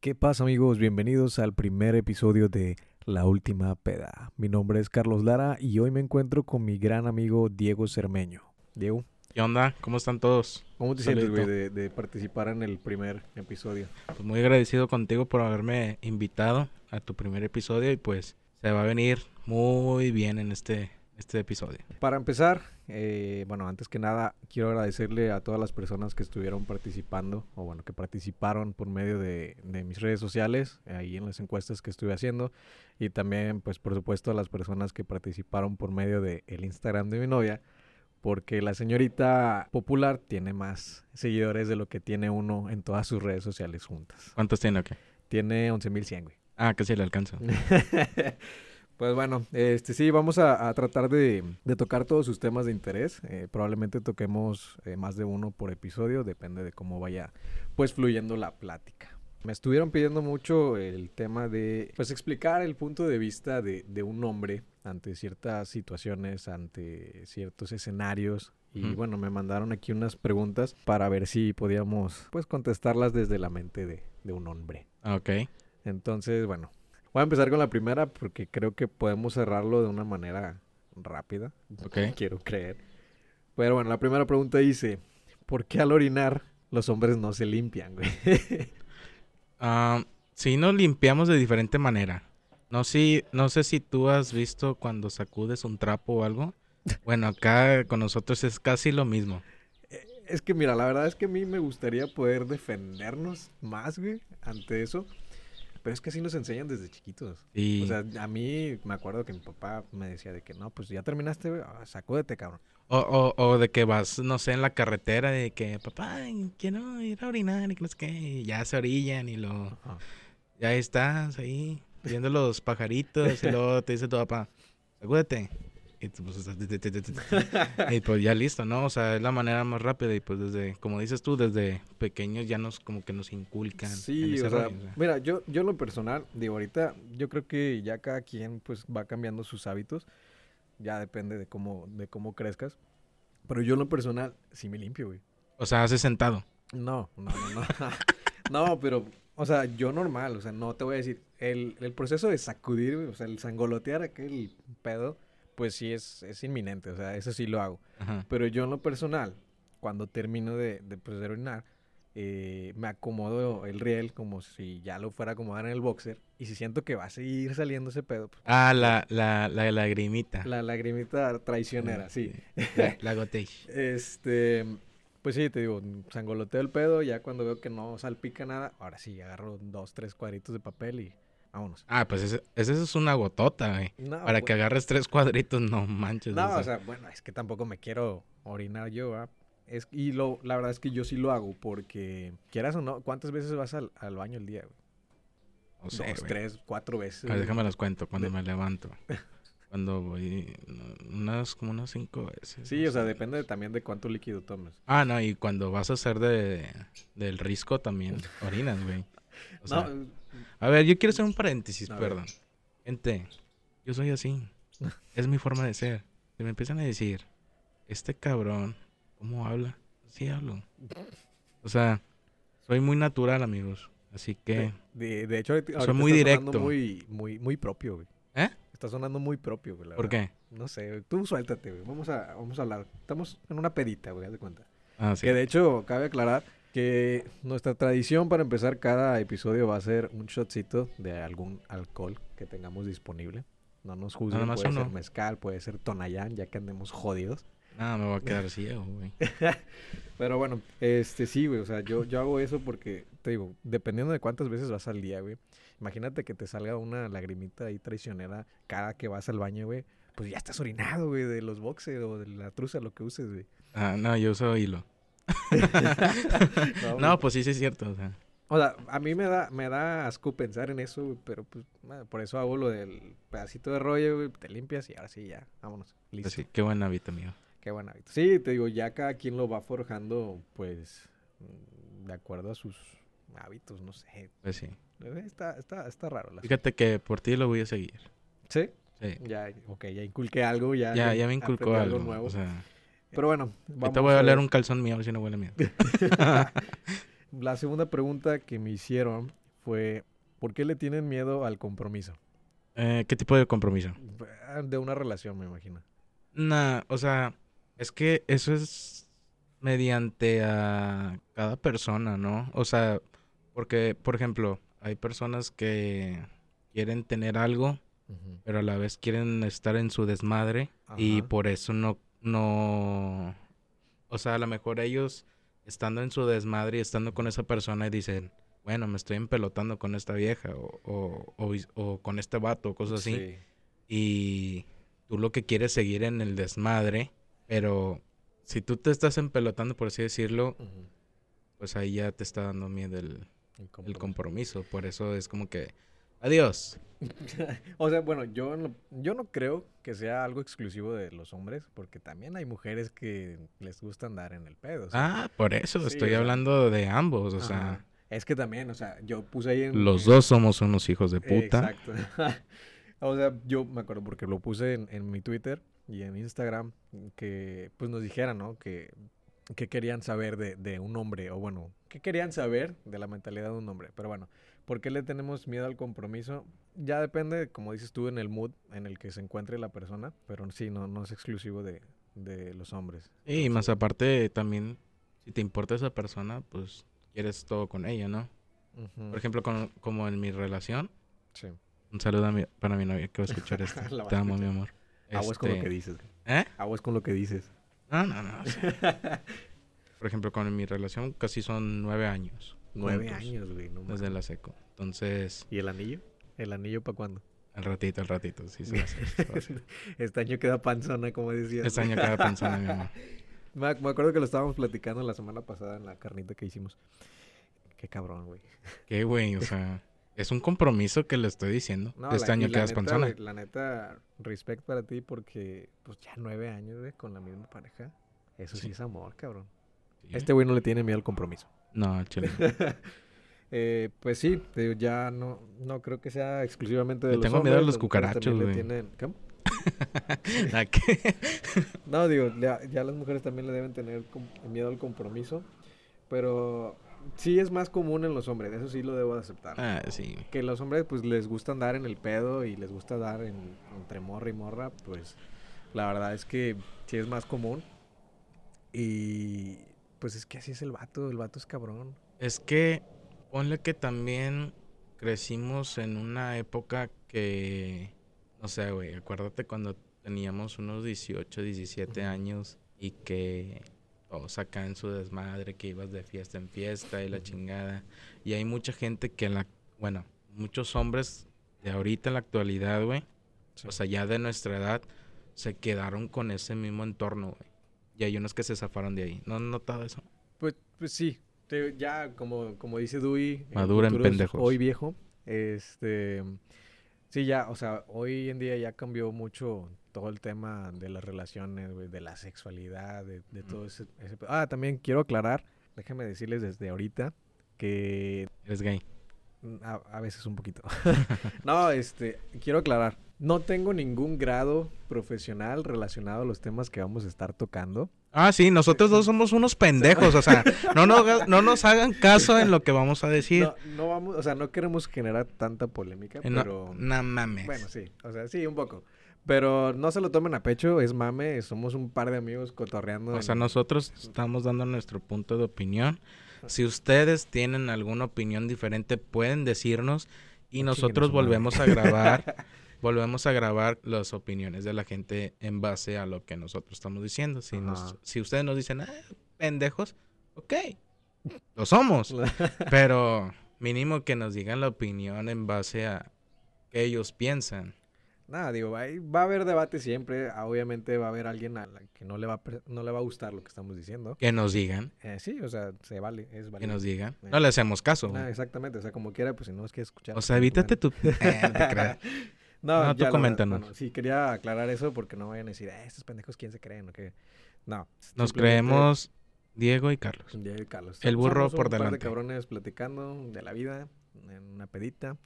¿Qué pasa amigos? Bienvenidos al primer episodio de La Última Peda. Mi nombre es Carlos Lara y hoy me encuentro con mi gran amigo Diego Cermeño. Diego, ¿Qué onda? ¿Cómo están todos? ¿cómo te sientes güey, de, de participar en el primer episodio? Pues muy agradecido contigo por haberme invitado a tu primer episodio y pues se va a venir muy bien en este, este episodio. Para empezar, eh, bueno, antes que nada, quiero agradecerle a todas las personas que estuvieron participando, o bueno, que participaron por medio de, de mis redes sociales, ahí en las encuestas que estuve haciendo, y también, pues, por supuesto, a las personas que participaron por medio del el Instagram de mi novia, porque la señorita popular tiene más seguidores de lo que tiene uno en todas sus redes sociales juntas. ¿Cuántos tiene o qué? Tiene 11.100, güey. Ah, casi le alcanzo. Pues bueno, este sí, vamos a, a tratar de, de tocar todos sus temas de interés. Eh, probablemente toquemos eh, más de uno por episodio, depende de cómo vaya pues fluyendo la plática. Me estuvieron pidiendo mucho el tema de pues explicar el punto de vista de, de un hombre ante ciertas situaciones, ante ciertos escenarios. Y bueno, me mandaron aquí unas preguntas para ver si podíamos pues contestarlas desde la mente de, de un hombre. Ok. Entonces, bueno, voy a empezar con la primera porque creo que podemos cerrarlo de una manera rápida. Ok. Quiero creer. Pero bueno, la primera pregunta dice, ¿por qué al orinar los hombres no se limpian, güey? Ah, sí, nos limpiamos de diferente manera. No, si, no sé si tú has visto cuando sacudes un trapo o algo. Bueno, acá con nosotros es casi lo mismo. es que mira, la verdad es que a mí me gustaría poder defendernos más, güey, ante eso. Pero es que así nos enseñan desde chiquitos. Y O sea, a mí me acuerdo que mi papá me decía de que no, pues ya terminaste, ah, sacúdete, cabrón. O, o, o de que vas, no sé, en la carretera de que, papá, quiero ir a orinar y que no sé qué, y ya se orillan y lo, Ajá. ya estás ahí, viendo los pajaritos y luego te dice tu papá, sacúdete. Y, pues, y pues ya listo, ¿no? O sea, es la manera más rápida y pues desde, como dices tú, desde pequeños ya nos, como que nos inculcan. Sí, o sea, rollo, o sea. mira, yo, yo en lo personal, digo, ahorita yo creo que ya cada quien pues va cambiando sus hábitos, ya depende de cómo, de cómo crezcas, pero yo en lo personal sí me limpio, güey. O sea, hace sentado. No, no, no, no, no, pero, o sea, yo normal, o sea, no te voy a decir, el, el proceso de sacudir, o sea, el sangolotear aquel pedo, pues sí es, es inminente, o sea, eso sí lo hago. Ajá. Pero yo en lo personal, cuando termino de, de, pues, de orinar, eh, me acomodo el riel como si ya lo fuera a acomodar en el boxer. Y si siento que va a seguir saliendo ese pedo, pues, Ah, la, la, la lagrimita. la lagrimita traicionera, sí. La, la gotei. Este, pues sí, te digo, sangoloteo el pedo, ya cuando veo que no salpica nada, ahora sí, agarro dos, tres cuadritos de papel y vámonos. Ah, pues ese, ese es una gotota, güey. No, Para que agarres tres cuadritos, no manches. No, o o sea. sea, bueno, es que tampoco me quiero orinar yo, ¿ah? Es, y lo, la verdad es que yo sí lo hago porque, quieras o no, ¿cuántas veces vas al, al baño al día? güey? no sé, Dos, güey. tres, cuatro veces. A ver, déjame las cuento cuando De- me levanto. Cuando voy, unas, como unas cinco veces. Sí, o sea, depende de- también de cuánto líquido tomes. Ah, no, y cuando vas a hacer de, del risco también orinas, güey. O sea, no, a ver, yo quiero hacer un paréntesis, A ver. perdón. Gente, yo soy así. Es mi forma de ser. Si me empiezan a decir, este cabrón, ¿cómo habla? Sí hablo. O sea, soy muy natural, amigos. Así que... de, de hecho, ahorita, Soy muy sonando directo. muy, muy, muy propio, güey. ¿Eh? Está sonando muy propio, güey. la ¿Por verdad. qué? No sé, güey, tú suéltate, güey. Vamos a, vamos a hablar. Estamos en una pedita, güey, haz de cuenta. Ah, sí. Que de hecho, cabe aclarar que nuestra tradición para empezar cada episodio va a ser un shotcito de algún alcohol que tengamos disponible. No nos juzguen, puede ser mezcal, puede ser tonayán, ya que andemos jodidos. Ah, me voy a quedar ciego, güey. Pero bueno, este sí, güey, o sea, yo, yo hago eso porque, te digo, dependiendo de cuántas veces vas al día, güey. Imagínate que te salga una lagrimita ahí traicionera cada que vas al baño, güey. Pues ya estás orinado, güey, de los boxers o de la truza, lo que uses, güey. Ah, no, yo uso hilo. No, pues sí, sí es cierto. O sea, O sea, a mí me da, me da asco pensar en eso, pero pues nada, por eso hago lo del pedacito de rollo, güey, te limpias y ahora sí, ya, vámonos, listo. pues qué buen hábito, amigo. Qué buen hábito. Sí, te digo, ya cada quien lo va forjando, pues, mm, de acuerdo a sus hábitos, no sé. Pues sí. Eh, Está, está, está raro. La... Fíjate que por ti lo voy a seguir. Sí, Sí. ya, ok, ya inculqué algo, ya. Ya, ya me inculcó algo. nuevo. O sea, Pero bueno, ahorita voy a oler un calzón mío, si no huele miedo. La segunda pregunta que me hicieron fue, ¿por qué le tienen miedo al compromiso? Eh, ¿Qué tipo de compromiso? Ah, De una relación, me imagino. Nah, o sea, es que eso es mediante a cada persona, ¿no? O sea, porque, por ejemplo, hay personas que quieren tener algo, pero a la vez quieren estar en su desmadre y por eso no, no, o sea, a lo mejor ellos estando en su desmadre y estando con esa persona y dicen, bueno, me estoy empelotando con esta vieja o, o, o, o con este vato o cosas así. Sí. y tú lo que quieres es seguir en el desmadre, pero si tú te estás empelotando, por así decirlo, pues ahí ya te está dando miedo el, El el compromiso. compromiso. Por eso es como que, adiós. o sea, bueno, yo no, yo no creo que sea algo exclusivo de los hombres, porque también hay mujeres que les gusta andar en el pedo. o sea, Ah, por eso Sí, estoy o sea, hablando de ambos, o sea. Es que también, o sea, yo puse ahí en... los dos somos unos hijos de puta. Exacto. o sea, yo me acuerdo porque lo puse en, en mi Twitter y en Instagram, que pues nos dijeran, ¿no? Que, que querían saber de, de un hombre, o bueno, que querían saber de la mentalidad de un hombre. Pero bueno, ¿por qué le tenemos miedo al compromiso? Ya depende, como dices tú, en el mood en el que se encuentre la persona, pero sí, no, no es exclusivo de, de los hombres. Y más aparte también, si te importa esa persona, pues quieres todo con ella, ¿no? ujú, Por ejemplo, con- como en mi relación, sí. un saludo a mi- para mi novia que va a escuchar esto. Te amo, mi amor. Aguas con lo Este, que dices. ¿Eh? Aguas con lo que dices. No, no, no. o sea, Por ejemplo, con mi relación casi son nueve años. Nueve años, güey. No Desde la seco. Entonces, ¿Y el anillo? ¿El anillo para cuándo? al ratito, al ratito. Sí, se va a hacer, este año queda panzona, como decías. Este año pensando en mi amor. Me, ac- me acuerdo que lo estábamos platicando la semana pasada en la carnita que hicimos. Qué cabrón, güey. Qué güey, o sea, es un compromiso que le estoy diciendo. No, este la- año quedas neta, panzona. La neta, respect para ti porque, pues ya nueve años, güey, con la misma pareja. Eso sí, Sí. es amor, cabrón. Sí. Este güey no le tiene miedo al compromiso. No, chile. Eh, pues sí, ya no, no creo que sea exclusivamente de Le los tengo miedo a los cucarachos, güey. tienen- ¿Cómo? ¿A qué? No, digo, ya, ya las mujeres también le deben tener miedo al compromiso, pero sí es más común en los hombres, eso sí lo debo de aceptar. Ah, sí. Que los hombres pues les gusta andar en el pedo y les gusta dar en, entre morra y morra, pues la verdad es que sí es más común. Y pues es que así es el vato, el vato es cabrón. Es que ponle que también crecimos en una época que, no sé, güey, acuérdate cuando teníamos unos 18, 17 Ujú. años y que todos acá en su desmadre, que ibas de fiesta en fiesta y la chingada. Y hay mucha gente que, en la, bueno, muchos hombres de ahorita en la actualidad, güey, Sí. o sea, ya de nuestra edad, se quedaron con ese mismo entorno, güey. Y hay unos que se zafaron de ahí. ¿No han notado eso? Pues, pues sí, te- ya como, como dice Dewey, Madura en pendejos. Hoy viejo, este, sí ya, o sea, hoy en día ya cambió mucho todo el tema de las relaciones, güey, de la sexualidad, de, de todo ese, ese Ah, también quiero aclarar, déjenme decirles desde ahorita que Eres gay. A, a veces un poquito. no, este, quiero aclarar, no tengo ningún grado profesional relacionado a los temas que vamos a estar tocando. Ah, sí, nosotros dos somos unos pendejos, o sea, no nos, no nos hagan caso en lo que vamos a decir. No, no vamos, o sea, no queremos generar tanta polémica, Eh, no, pero no mames. bueno, sí, o sea, sí, un poco. Pero no se lo tomen a pecho, es mame, somos un par de amigos cotorreando. o sea, nosotros estamos dando nuestro punto de opinión. Si ustedes tienen alguna opinión diferente, pueden decirnos y nosotros volvemos a grabar, volvemos a grabar las opiniones de la gente en base a lo que nosotros estamos diciendo. Si, nos- Ajá. si ustedes nos dicen, ah, pendejos, ok, lo somos. Pero mínimo que nos digan la opinión en base a que ellos piensan. Nada, digo, ahí va a haber debate siempre. ah, Obviamente va a haber alguien a la que no le va a, no le va a gustar lo que estamos diciendo. Que nos digan, Eh, sí, o sea, se vale, es que nos digan. Eh. No le hacemos caso. Ah, exactamente, o sea, como quiera, pues si no es que escuchar. O sea, evítate tu... Eh, no. No, tú la coméntanos. bueno, sí, quería aclarar eso porque no vayan a decir, "Ah, estos pendejos, ¿quién se creen? o qué?". No. Nos creemos Diego y Carlos. Diego y Carlos. El burro Somos un por par de delante. cabrones platicando de la vida en una pedita.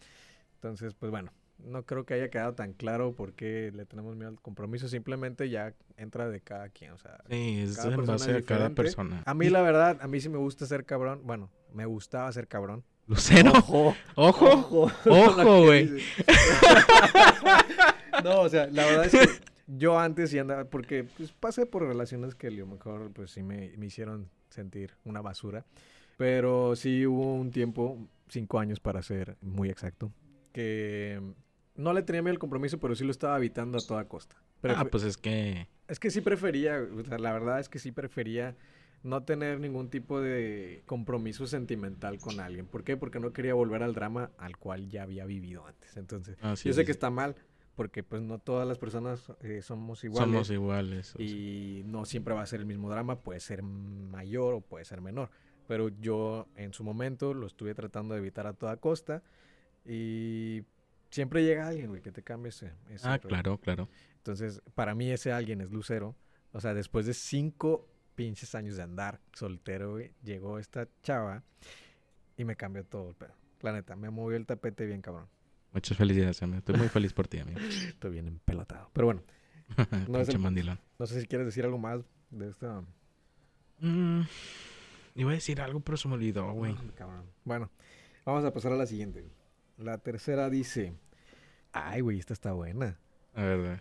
Entonces, pues bueno, no creo que haya quedado tan claro por qué le tenemos miedo al compromiso. Simplemente ya entra de cada quien. O sea, Sí, es Cada en base a cada persona. a mí la verdad, a mí sí me gusta ser cabrón. Bueno, me gustaba ser cabrón. Lucero. Ojo. Ojo. Ojo. Güey. no, o sea, la verdad es que yo antes sí andaba, porque pues, pasé por relaciones que a lo mejor pues sí me, me hicieron sentir una basura. Pero sí hubo un tiempo, cinco años para ser muy exacto, que no le tenía miedo al compromiso, pero sí lo estaba evitando a toda costa. Pero Ah, pues es que. es que sí prefería, o sea, la verdad es que sí prefería no tener ningún tipo de compromiso sentimental con alguien. ¿Por qué? Porque no quería volver al drama al cual ya había vivido antes. Entonces, ah, yo sé que está mal, porque pues no todas las personas eh, somos iguales. Somos iguales. sea. y no siempre va a ser el mismo drama, puede ser mayor o puede ser menor. Pero yo en su momento lo estuve tratando de evitar a toda costa y siempre llega alguien, güey, que te cambie ese, ese Ah, rollo. claro, claro. Entonces, para mí ese alguien es Lucero. O sea, después de cinco pinches años de andar soltero, güey, llegó esta chava y me cambió todo el pedo. La neta, me movió el tapete bien cabrón. Muchas felicidades, amigo. Estoy muy feliz por ti, amigo. Estoy bien empelotado. Pero bueno, No es el- no sé si quieres decir algo más de esta... Mm, iba a decir algo, pero se me olvidó, güey. Ah. Bueno, vamos a pasar a la siguiente. La tercera dice... Ay, güey, esta está buena. A ver, güey.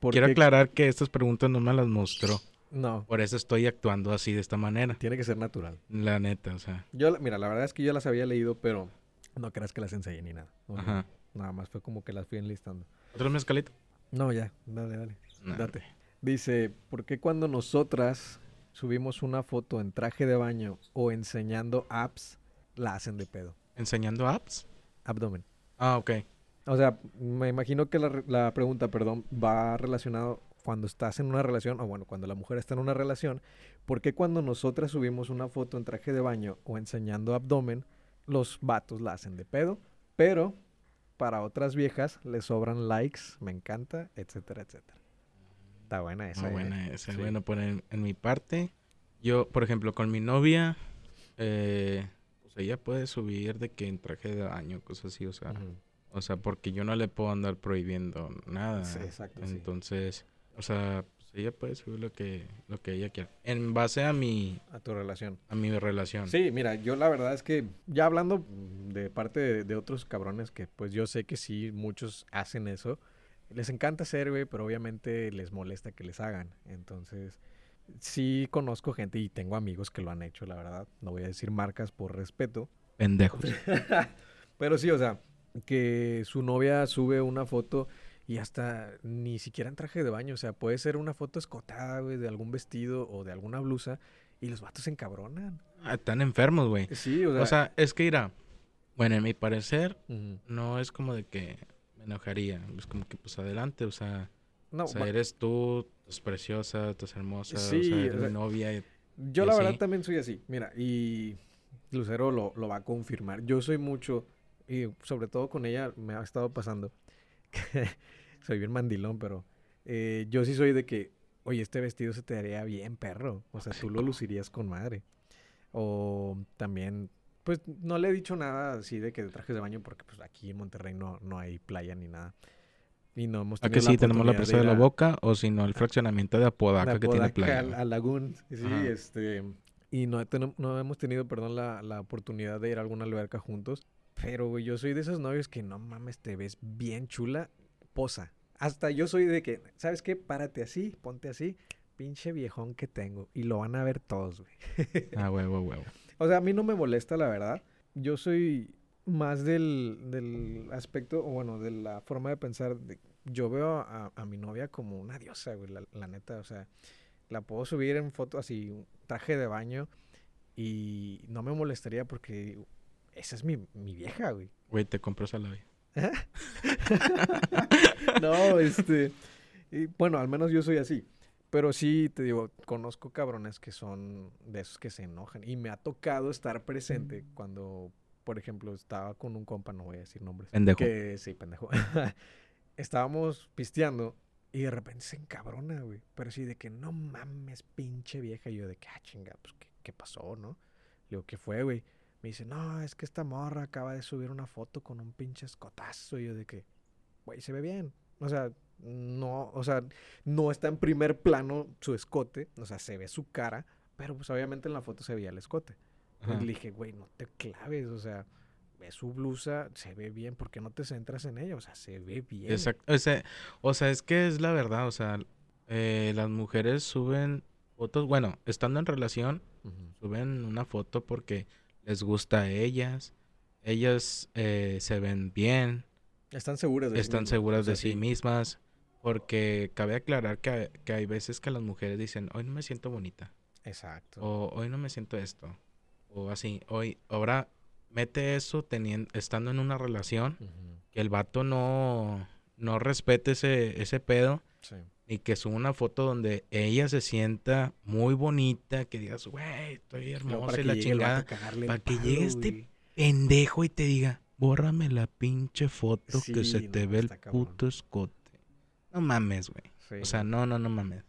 ¿Por Quiero aclarar que estas preguntas no me las mostró. No, Por eso estoy actuando así, de esta manera. tiene que ser natural. La neta, o sea. Yo, mira, la verdad es que yo las había leído, pero no creas que las ensayé ni nada. Ajá. Nada más fue como que las fui enlistando. ¿Otro mezcalito? No, ya, dale, dale. Nah. Date. Dice, ¿por qué cuando nosotras subimos una foto en traje de baño o enseñando apps, la hacen de pedo? ¿Enseñando apps? Abdomen. Ah, ok. O sea, me imagino que la, re- la pregunta, perdón, va relacionado cuando estás en una relación, o bueno, cuando la mujer está en una relación, ¿por qué cuando nosotras subimos una foto en traje de baño o enseñando abdomen, los vatos la hacen de pedo? Pero para otras viejas les sobran likes, me encanta, etcétera, etcétera. Está buena esa. Muy ¿eh? buena esa. Sí. Bueno, pues en, en mi parte, yo, por ejemplo, con mi novia, eh, pues ella puede subir de que en traje de baño, cosas así, o sea. O sea, porque yo no le puedo andar prohibiendo nada. Sí, exacto, sí. Entonces, o sea, pues ella puede subir lo que, lo que ella quiera. En base a mi, A tu relación. a mi relación. Sí, mira, yo la verdad es que ya hablando de parte de, de otros cabrones que pues yo sé que sí, muchos hacen eso. Les encanta hacer, güey, pero obviamente les molesta que les hagan. Entonces, sí conozco gente y tengo amigos que lo han hecho, la verdad. No voy a decir marcas por respeto. Pendejos. Pero sí, o sea, que su novia sube una foto y hasta ni siquiera en traje de baño. O sea, puede ser una foto escotada, güey, de algún vestido o de alguna blusa y los vatos se encabronan. Ah, Están enfermos, güey. Sí, o sea. O sea, es que irá. Bueno, en mi parecer, no es como de que me enojaría. Es como que, pues adelante, o sea, no, o sea eres tú, estás preciosa, estás hermosa, Sí, o sea, o eres sea, mi novia. y- yo y la verdad también soy así. Mira, y Lucero lo, lo va a confirmar. Yo soy mucho, y sobre todo con ella me ha estado pasando, que soy bien mandilón, pero eh, yo sí soy de que, oye, este vestido se te haría bien, perro. O sea, tú lo lucirías con madre. O también, pues no le he dicho nada así de que de trajes de baño, porque pues aquí en Monterrey no, no hay playa ni nada. Y no hemos ¿A que sí tenemos la presa de, la boca o si no el fraccionamiento de Apodaca que tiene playa? al- a Lagún. Sí, Ajá. este. Y no, no hemos tenido, perdón, la, la oportunidad de ir a alguna alberca juntos. Pero, güey, yo soy de esos novios que no mames, te ves bien chula, posa. Hasta yo soy de que, ¿sabes qué? Párate así, ponte así, pinche viejón que tengo. Y lo van a ver todos, güey. Ah, huevo, huevo. O sea, a mí no me molesta, la verdad. Yo soy más del, del aspecto, o bueno, de la forma de pensar. de- yo veo a, a mi novia como una diosa, güey, la, la neta. O sea, la puedo subir en foto así, un traje de baño, y no me molestaría porque esa es mi, mi vieja, güey. Güey, te compro salabia. no, este. y, bueno, al menos yo soy así. Pero sí, te digo, conozco cabrones que son de esos que se enojan. Y me ha tocado estar presente cuando, por ejemplo, estaba con un compa, no voy a decir nombres. Pendejo. Que, sí, pendejo. Estábamos pisteando y de repente se encabrona, güey. Pero sí, de que no mames, pinche vieja. Y yo de que, ah, chinga, pues, ¿qué, qué pasó, no? Le digo, ¿qué fue, güey? Me dice, no, es que esta morra acaba de subir una foto con un pinche escotazo. Y yo de que, güey, se ve bien. O sea, no, o sea, no está en primer plano su escote. O sea, se ve su cara. Pero pues obviamente en la foto se veía el escote. Y le dije, güey, no te claves. O sea, ves su blusa, se ve bien, ¿por qué no te centras en ella? O sea, se ve bien. Exacto. O sea, o sea, es que es la verdad. O sea, eh, las mujeres suben fotos. Bueno, estando en relación, suben una foto porque les gusta a ellas. Ellas eh, se ven bien, Están seguras de sí están mismas, seguras sea, de sí mismas. Porque cabe aclarar que, que hay veces que las mujeres dicen, hoy no me siento bonita. Exacto. O hoy no me siento esto. O así. Hoy, ahora mete eso teniendo, estando en una relación. Que el vato no, no respete ese, ese pedo. Sí. Y que suba una foto donde ella se sienta muy bonita. Que digas, güey, estoy hermosa y la chingada. para que palo, llegue este. Pendejo y te diga, bórrame la pinche foto que se te no, ve el cabrón. puto escote. No mames, güey. Sí. O sea, no, no, no mames.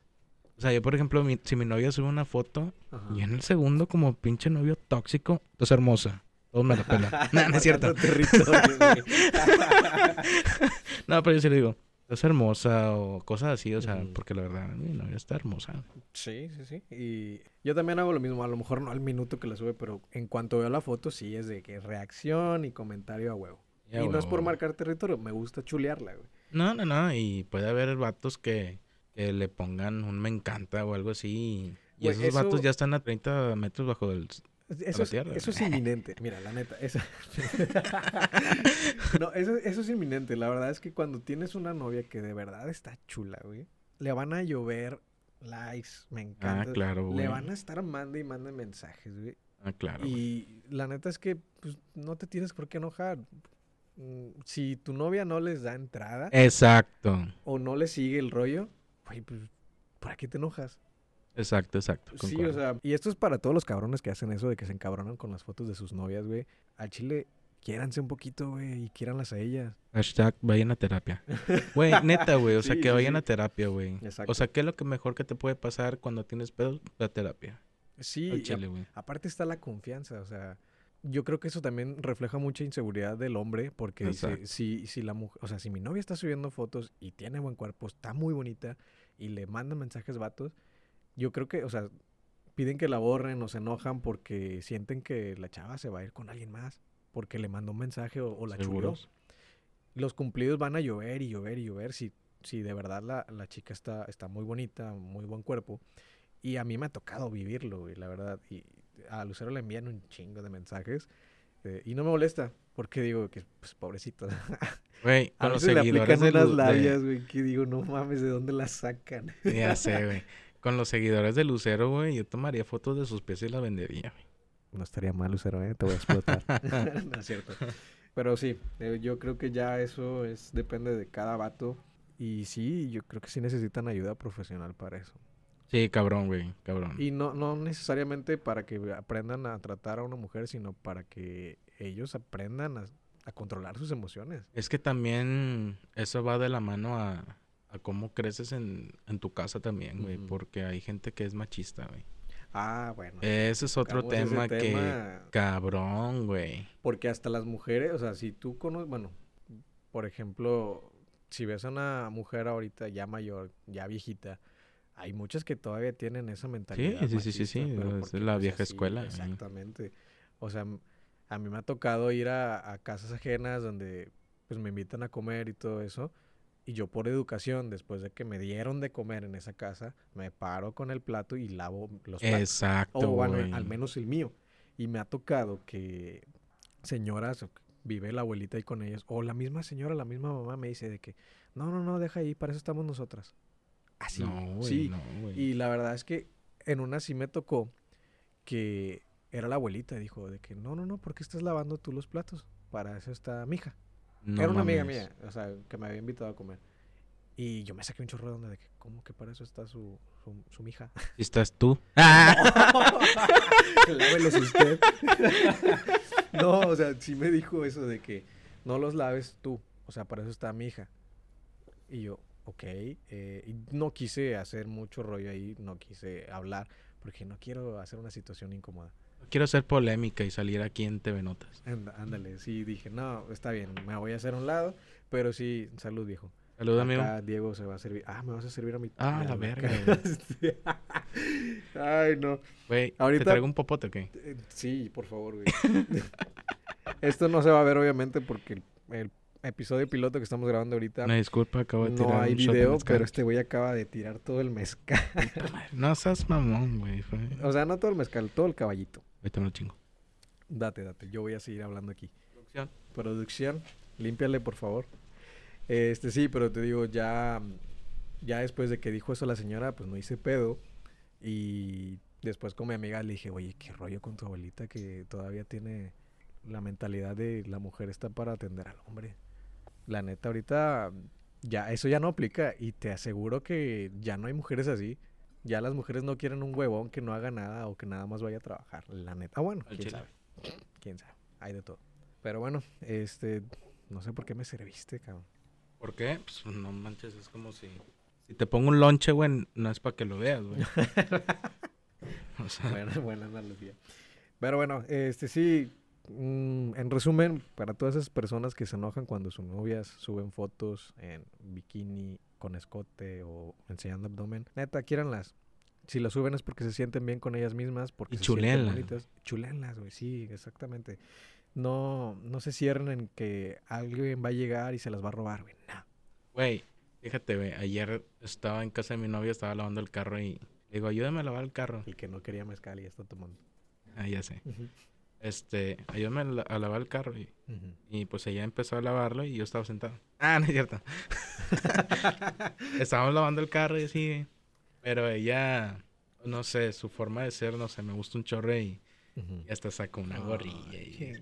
O sea, yo, por ejemplo, mi- si mi novia sube una foto Ajá. y en el segundo, como pinche novio tóxico, es hermosa. Todos me la pelan. no, no es cierto. No, pero yo sí le digo, es hermosa o cosas así, o sea, porque la verdad, mi novia está hermosa. Sí, sí, sí. Y yo también hago lo mismo, a lo mejor no al minuto que la sube, pero en cuanto veo la foto, sí es de que reacción y comentario a huevo. Ya, y no es por marcar territorio, me gusta chulearla, güey. No, no, no, y puede haber vatos que, que le pongan un me encanta o algo así. Y esos vatos eso- ya están a 30 metros bajo el... Eso, es, eso es inminente. Mira, la neta. Eso... no, eso, eso es inminente. La verdad es que cuando tienes una novia que de verdad está chula, güey, le van a llover likes, me Ah, encanta. claro, güey. Le van a estar mando y mande mensajes, güey. Ah, claro. güey. Y la neta es que pues, no te tienes por qué enojar. Mm, Si tu novia no les da entrada Exacto, o no le sigue el rollo, güey, pues, ¿para qué te enojas? Exacto, exacto. Sí, o sea, y esto es para todos los cabrones que hacen eso de que se encabronan con las fotos de sus novias, güey. Al chile, quiéranse un poquito, güey, y quiéranlas a ellas. Hashtag vayan a terapia. Güey, neta, güey. O sea, que vayan sí. a terapia, güey. Exacto. O sea, ¿qué es lo que mejor que te puede pasar cuando tienes pedos? La terapia. Sí, a- chile, güey. aparte está la confianza, o sea, yo creo que eso también refleja mucha inseguridad del hombre, porque dice, si, si la mujer, o sea, si mi novia está subiendo fotos y tiene buen cuerpo, está muy bonita, y le manda mensajes vatos, yo creo que, o sea, piden que la borren o se enojan porque sienten que la chava se va a ir con alguien más, porque le mandó un mensaje o, o la chuleó. Los cumplidos van a llover y llover y llover si, si de verdad la, la chica está, está muy bonita, muy buen cuerpo. Y a mí me ha tocado vivirlo, güey, la verdad. Y a Lucero le envían un chingo de mensajes. eh, y no me molesta, porque digo que, pues, pobrecito. Güey, A veces le aplican Lu- de- labias, güey, que digo, no mames, ¿de dónde las sacan? Ya sé, güey. Con los seguidores de Lucero, güey, yo tomaría fotos de sus pies y las vendería, güey. No estaría mal, Lucero, ¿eh? Te voy a explotar. no es cierto. Pero sí, eh, yo creo que ya eso es depende de cada vato. Y sí, yo creo que sí necesitan ayuda profesional para eso. Sí, cabrón, güey, cabrón. Y no, no necesariamente para que aprendan a tratar a una mujer, sino para que ellos aprendan a, a controlar sus emociones. Es que también eso va de la mano a, a cómo creces en, en tu casa también, güey. Porque hay gente que es machista, güey. Ah, bueno. Ese es otro tema que... tema, Cabrón, güey. Porque hasta las mujeres, o sea, si tú conoces, bueno, por ejemplo, si ves a una mujer ahorita ya mayor, ya viejita, hay muchas que todavía tienen esa mentalidad. sí, sí, sí, sí, pero es la vieja así, escuela. Exactamente. O sea, a mí me ha tocado ir a, a casas ajenas donde pues me invitan a comer y todo eso. Y yo por educación, después de que me dieron de comer en esa casa, me paro con el plato y lavo los platos. Exacto, O bueno, al menos el mío. Y me ha tocado que señoras, vive la abuelita ahí con ellas, o la misma señora, la misma mamá me dice de que, no, no, no, deja ahí, para eso estamos nosotras. Así. No, sí. no. Y la verdad es que en una sí me tocó que era la abuelita, dijo, de que, no, no, no, ¿por qué estás lavando tú los platos? Para eso está mi hija. No era una amiga mía, o sea, que me había invitado a comer. Y yo me saqué un chorro de onda de que, ¿cómo que para eso está su, su, su mija? ¿Y estás tú? Lávelos usted. no, o sea, sí me dijo eso de que no los laves tú. O sea, para eso está mi hija. Y yo, ok. eh, y no quise hacer mucho rollo ahí, no quise hablar, porque no quiero hacer una situación incómoda. Quiero hacer polémica y salir aquí en TV Notas. Anda- Ándale, sí, dije, no, está bien, me voy a hacer a un lado, pero sí, salud, viejo. Saluda, amigo. Diego se va a servir. Ah, me vas a servir a mi. Ah, la verga. Ay, no. Güey, ¿te ahorita- traigo un popote o qué? Eh, Sí, por favor, güey. Esto no se va a ver, obviamente, porque el, el episodio piloto que estamos grabando ahorita Una disculpa, acabo de tirar no hay un video, pero este güey acaba de tirar todo el mezcal. No seas mamón, güey. o sea, no todo el mezcal, todo el caballito. Ahorita me lo chingo. Date, date, yo voy a seguir hablando aquí. Producción. Producción, límpiale, por favor. Este, sí, pero te digo, ya, ya después de que dijo eso la señora, pues no hice pedo. Y después con mi amiga le dije, oye, qué rollo con tu abuelita que todavía tiene la mentalidad de la mujer está para atender al hombre. La neta, ahorita ya eso ya no aplica y te aseguro que ya no hay mujeres así. Ya las mujeres no quieren un huevón que no haga nada o que nada más vaya a trabajar. La neta. Ah, bueno, Al quién chile. sabe. Quién sabe. Hay de todo. Pero bueno, este, no sé por qué me serviste, cabrón. ¿Por qué? Pues no manches, es como si... Si te pongo un lonche, güey, no es para que lo veas, güey. o sea, Buena, buena analogía. Pero bueno, este sí, mm, en resumen, para todas esas personas que se enojan cuando sus novias suben fotos en bikini con escote o enseñando abdomen, neta, quiéranlas. Si las suben es porque se sienten bien con ellas mismas, porque Y se sienten chuléenlas, bonitas. Chuléenlas, güey, sí, exactamente. No, no se cierren en que alguien va a llegar y se las va a robar, güey. No. güey, fíjate, güey, ayer estaba en casa de mi novia, estaba lavando el carro y... le Digo, ayúdame a lavar el carro. El que no quería mezcal y ya está tomando. Ah, ya sé. Este, ayúdame a, la- a lavar el carro y... Y pues ella empezó a lavarlo y yo estaba sentado. Ah, no es cierto. Estábamos lavando el carro y así. Pero ella, no sé, su forma de ser, no sé, me gusta un chorro y, Ujú. y hasta sacó una gorrilla. Ay,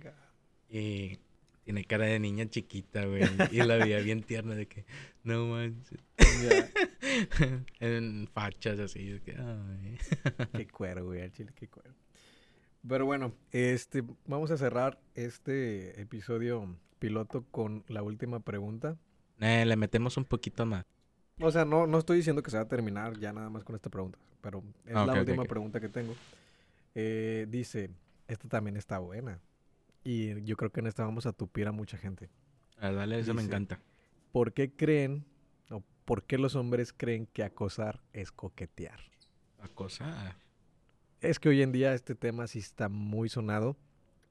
Y, tiene cara de niña chiquita, güey. Y la veía bien tierna de que, no manches. En fachas así. de que, ay. Qué cuero, güey, al chile, qué cuero. Pero bueno, este, vamos a cerrar este episodio piloto con la última pregunta. Eh, le metemos un poquito más. O sea, no, no estoy diciendo que se va a terminar ya nada más con esta pregunta, pero es Ah, la última ok. pregunta que tengo. Eh, dice, esta también está buena. Y yo creo que en esta vamos a tupir a mucha gente. A ver, dale, eso me Dice- encanta. ¿Por qué creen o por qué los hombres creen que acosar es coquetear? Acosar. Es que hoy en día este tema sí está muy sonado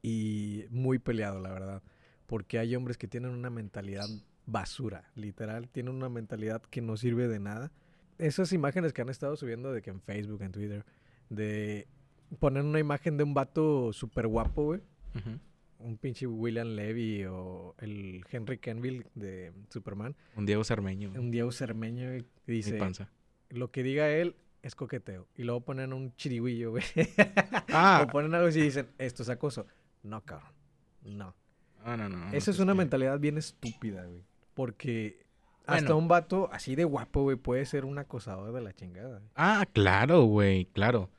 y muy peleado, la verdad. Porque hay hombres que tienen una mentalidad basura, literal, tienen una mentalidad que no sirve de nada. Esas imágenes que han estado subiendo de que en Facebook, en Twitter, de poner una imagen de un vato súper guapo, güey. Un pinche William Levy o el Henry Kenville de Superman. Un Diego Sarmeño. Un Diego Cermeño güey, Mi dice, panza. lo que diga él es coqueteo. Y luego ponen un chirigüillo, güey. Ah, O ponen algo así y dicen, esto es acoso. No, cabrón. No. Ah, no, no. Esa es una mentalidad bien estúpida, güey. Porque hasta un vato así de guapo, güey, puede ser un acosador de la chingada. güey. Ah, claro, güey, claro.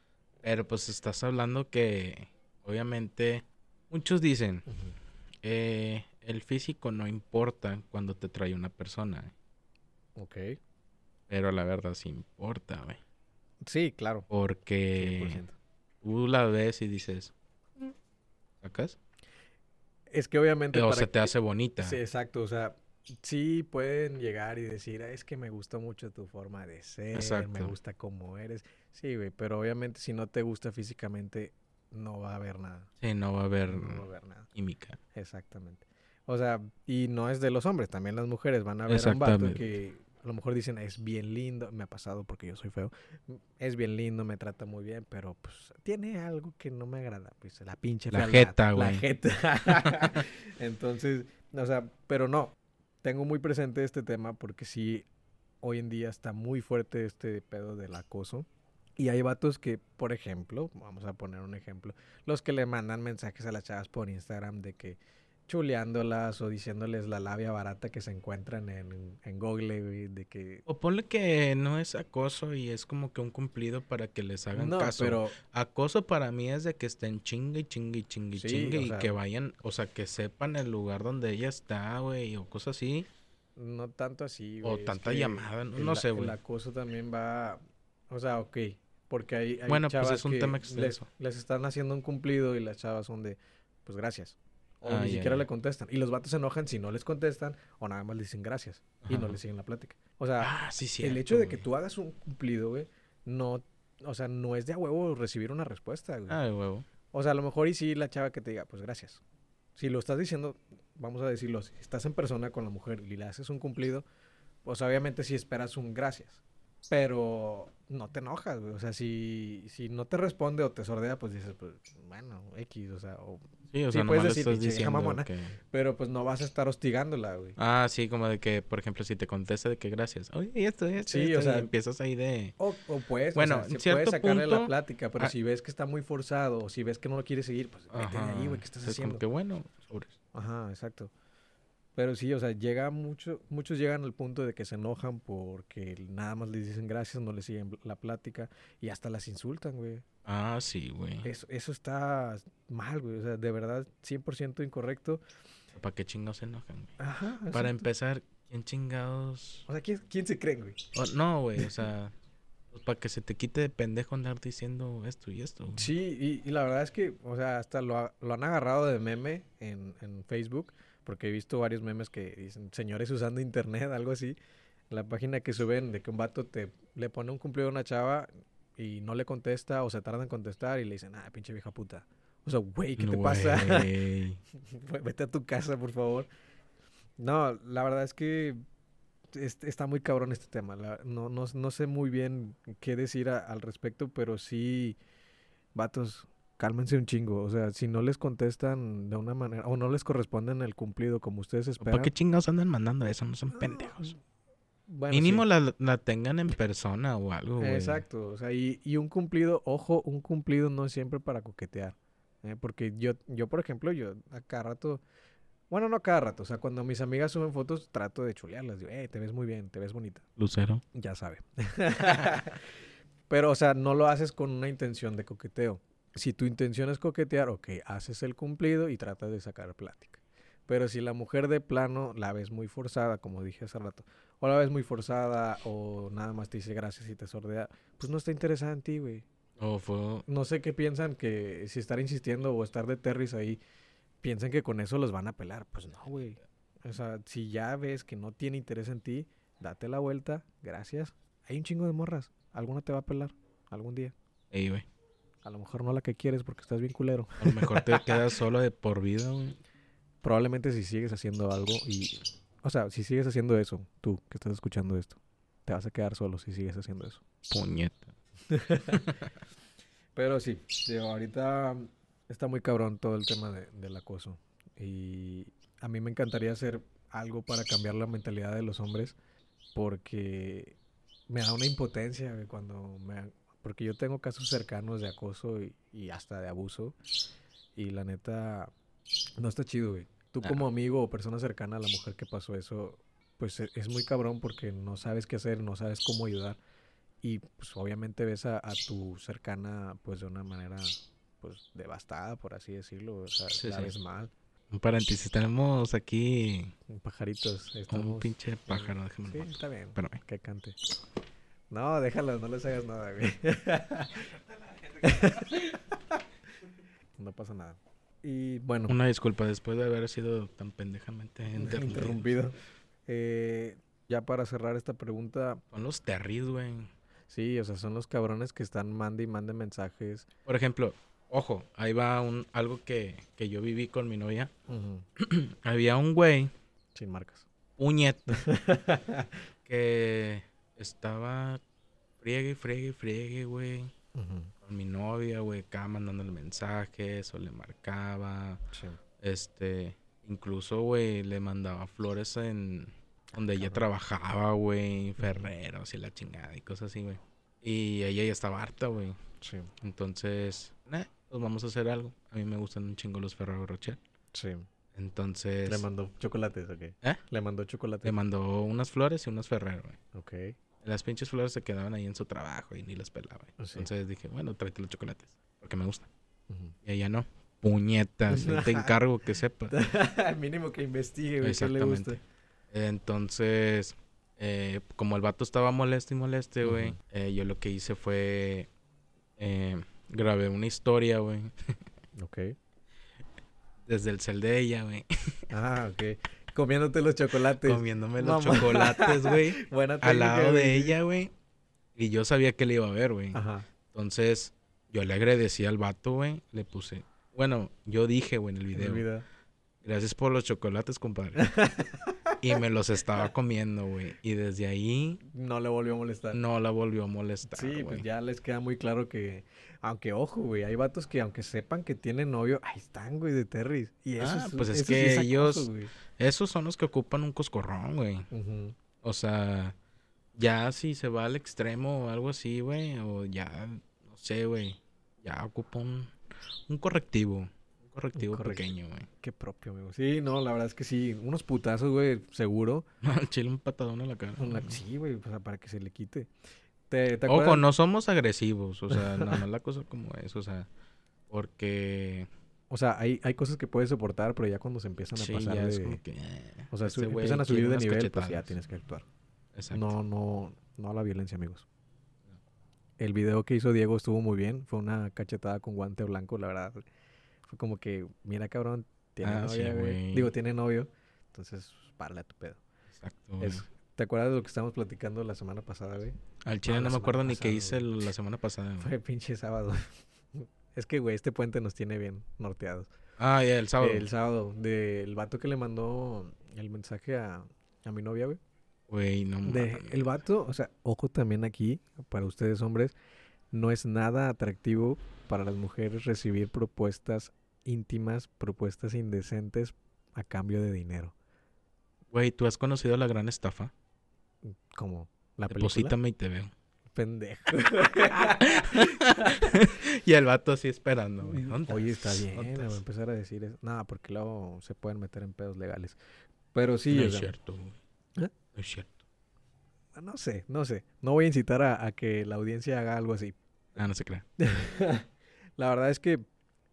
Pero pues estás hablando que, obviamente, muchos dicen, eh, el físico no importa cuando te trae una persona. Ok. Pero la verdad sí importa, güey. Sí, claro. Porque 100%. tú la ves y dices, ¿sacas? Es que obviamente... O para se te que- hace bonita. Sí, exacto. O sea, sí pueden llegar y decir, "Ah, es que me gusta mucho tu forma de ser, me Exacto. gusta cómo eres. Sí, güey, pero obviamente si no te gusta físicamente, no va a haber nada. Sí, no va a haber No va a haber nada. química. Exactamente. O sea, y no es de los hombres, también las mujeres van a ver a un vato que a lo mejor dicen es bien lindo, me ha pasado porque yo soy feo, es bien lindo, me trata muy bien, pero pues tiene algo que no me agrada, pues la pinche La fealdad, jeta, La güey. jeta. Entonces, o sea, pero no, tengo muy presente este tema porque sí, hoy en día está muy fuerte este pedo del acoso. Y hay vatos que, por ejemplo, vamos a poner un ejemplo, los que le mandan mensajes a las chavas por Instagram de que chuleándolas o diciéndoles la labia barata que se encuentran en, en Google, güey, de que... O ponle que no es acoso y es como que un cumplido para que les hagan no, caso. pero Acoso para mí es de que estén chingue y chingue y chingue Sí, chingue o y sea- que vayan, o sea, que sepan el lugar donde ella está, güey, o cosas así. no tanto así, O güey, es tanta llamada, no- sé, güey. El acoso también va... O sea, ok, porque hay, hay Bueno, pues chavas es un que tema les están haciendo un cumplido y las chavas son de, pues gracias. O Ah, ni siquiera le contestan. Y los vatos se enojan si no les contestan o nada más le dicen gracias. Y no le siguen la plática. O sea, Ah, sí, el hecho de que tú hagas un cumplido, güey, no, o sea, no es de a huevo recibir una respuesta, güey. Ah, de huevo. O sea, a lo mejor y sí la chava que te diga, pues gracias. si lo estás diciendo, vamos a decirlo, si estás en persona con la mujer y le haces un cumplido, pues obviamente sí esperas un gracias. Pero no te enojas, güey. O sea, si, si no te responde o te sordea, pues dices, pues, bueno, X, o sea, o Sí, o Sí, sea, puedes decir, estás "Pinche vieja diciendo mamona". que... pero pues no vas a estar hostigándola, güey. Ah, sí, como de que, por ejemplo, si te contesta de que gracias. Oye, esto, esto, Sí, esto", o sea, empiezas ahí de... O, o puedes, Bueno, o sea, cierto puedes sacarle la punto, plática, pero ah, si ves que está muy forzado o si ves que no lo quiere seguir, pues vete de ahí, güey, ¿qué estás es haciendo? Como que bueno, sobres. Ajá, exacto. Pero sí, o sea, llega mucho, muchos llegan al punto de que se enojan porque nada más les dicen gracias, no les siguen la plática y hasta las insultan, güey. Ah, sí, güey. Eso, eso está mal, güey. O sea, de verdad, 100% incorrecto. ¿Para qué chingados se enojan, güey? Ajá. Para empezar, ¿quién chingados...? O sea, ¿quién, quién se creen, güey? Oh, no, güey, o sea... Pues para que se te quite de pendejo andar diciendo esto y esto. güey. Sí, y, y la verdad es que, o sea, hasta lo, ha- lo han agarrado de meme en, en Facebook, porque he visto varios memes que dicen señores usando internet, algo así. La página que suben de que un vato te le pone un cumplido a una chava y no le contesta o se tarda en contestar y le dicen, ah, pinche vieja puta. O sea, güey, ¿qué te pasa? Vete a tu casa, por favor. No, la verdad es que es- está muy cabrón este tema. la- no, no, no sé muy bien qué decir a- al respecto, pero sí, vatos, cálmense un chingo. O sea, si no les contestan de una manera, o no les corresponden el cumplido como ustedes esperan. ¿Para qué chingados andan mandando eso? No son pendejos. bueno, Mínimo sí. la, la tengan en persona o algo, güey. Exacto, o sea, y, y un cumplido, ojo, un cumplido no es siempre para coquetear. ¿eh? Porque yo, yo, por ejemplo, yo a cada rato, bueno, no a cada rato, o sea, cuando mis amigas suben fotos, trato de chulearlas. Digo, eh, te ves muy bien, te ves bonita. Lucero. Ya sabe. Pero, o sea, no lo haces con una intención de coqueteo. Si tu intención es coquetear, ok, haces el cumplido y tratas de sacar plática. Pero si la mujer de plano la ves muy forzada, como dije hace rato, o la ves muy forzada, o nada más te dice gracias y te sordea, pues no está interesada en ti, güey. O fue... No sé qué piensan que si estar insistiendo o estar de terris ahí, piensan que con eso los van a pelar. Pues no, güey. O sea, si ya ves que no tiene interés en ti, date la vuelta, gracias. Hay un chingo de morras. Alguna te va a pelar algún día. Ey, güey. A lo mejor no la que quieres porque estás bien culero. A lo mejor te quedas solo de por vida, güey. Probablemente si sigues haciendo algo y... O sea, si sigues haciendo eso, tú que estás escuchando esto, te vas a quedar solo si sigues haciendo eso. Puñeta. Pero sí, digo, ahorita está muy cabrón todo el tema de- del acoso. Y a mí me encantaría hacer algo para cambiar la mentalidad de los hombres porque me da una impotencia cuando me... Porque yo tengo casos cercanos de acoso y, y hasta de abuso. Y la neta, no está chido, güey. Tú como amigo o persona cercana a la mujer que pasó eso, pues e- es muy cabrón porque no sabes qué hacer, no sabes cómo ayudar. Y pues obviamente ves a, a tu cercana pues de una manera pues devastada, por así decirlo. O sea, Sí, la sí. ves mal. Un paréntesis. Tenemos aquí Pajaritos. un Estamos... pinche pájaro. Déjame Sí, está bien. Espérame. Que cante. No, déjalo, no les hagas nada, güey. no pasa nada. Y bueno, Una disculpa después de haber sido tan pendejamente interrumpido. interrumpido. Eh, ya para cerrar esta pregunta, Son los terris, güey. sí, o sea, son los cabrones que están mande y mande mensajes. Por ejemplo, ojo, ahí va un algo que, que yo viví con mi novia. Había un güey, Sin marcas. puñeta, que estaba friegue, friegue, friegue, güey. Con mi novia, güey, acá mandándole mensajes o le marcaba. sí. Este, incluso, güey, le mandaba flores en donde ella trabajaba, güey, ferreros y la chingada y cosas así, güey. Y ella ya estaba harta, güey. Sí, Entonces, nah, pues vamos a hacer algo. A mí me gustan un chingo los Ferrero Rocher. sí. Entonces, Le mandó chocolates, ok. ¿Eh? Le mandó chocolates. le mandó unas flores y unas Ferrero, güey. Ok. Las pinches flores se quedaban ahí en su trabajo y ni las pelaba. güey. Ah, sí. Entonces dije, bueno, tráete los chocolates. Porque me gustan. Y ella no. Puñetas. te encargo que sepa. Mínimo que investigue, güey, qué le gusta. Exactamente. Entonces, eh, como el vato estaba molesto y moleste, güey, eh, yo lo que hice fue eh, grabé una historia, güey, Ok. desde el cel de ella, güey, Ah, ok. Comiéndote los chocolates. comiéndome los Mamá. chocolates, güey, Buena al lado de ella, güey. Y yo sabía que le iba a ver, güey. Ajá. Entonces, yo le agradecí al vato, güey. Le puse. Bueno, yo dije, güey, en el en el video. Gracias por los chocolates, compadre. y me los estaba comiendo, güey. Y desde ahí No le volvió a molestar. no la volvió a molestar, Sí, pues ya les queda muy claro que, aunque ojo, güey, hay vatos que aunque sepan que tienen novio, ahí están, güey, de Terry. Y eso Ah, es, pues es eso que ellos-. Esos son los que ocupan un coscorrón, güey. O sea, ya si se va al extremo o algo así, güey, o ya, no sé, güey, ya ocupa un, un correctivo. Correctivo correctivo. pequeño, güey. Qué propio, amigo. Sí, no, la verdad es que sí. Unos putazos, güey, seguro. Al chile un patadón en la cara. Una- güey. Sí, güey, o sea, para que se le quite. ¿Te, te Ojo, no somos agresivos, o sea, nada más la cosa como es, o sea, porque O sea, hay, hay cosas que puedes soportar, pero ya cuando se empiezan a sí, pasar ya de... es como que... eh, O sea, este güey empiezan a subir de nivel, pues ya tienes que actuar. Exacto. No, no, no a la violencia, amigos. El video que hizo Diego estuvo muy bien. Fue una cachetada con guante blanco, la verdad. Fue como que, mira, cabrón, tiene Ah, novia, güey. Digo, tiene novio. Entonces, párale a tu pedo. Exacto. Es- ¿Te acuerdas de lo que estábamos platicando la semana pasada, güey? Al chile no, me acuerdo ni qué hice güey. la semana pasada. Fue pinche sábado. es que, güey, este puente nos tiene bien norteados. Ah, ya, el sábado. El sábado, del vato que le mandó el mensaje a, a mi novia, güey. Güey, no De, mames. el vato, o sea, ojo también aquí, para ustedes hombres, no es nada atractivo para las mujeres recibir propuestas íntimas, propuestas indecentes a cambio de dinero. Güey, ¿tú has conocido la gran estafa? Como la película. Deposítame y te veo. Pendejo. y el vato así esperando, güey. ¿Dónde Oye, está bien, ¿Dónde voy a empezar a decir eso. Nada, porque luego se pueden meter en pedos legales. Pero sí, no o es sea, cierto, güey. ¿Eh? No es cierto. no sé, no sé. No voy a incitar a, a que la audiencia haga algo así. Ah, no se crea. La verdad es que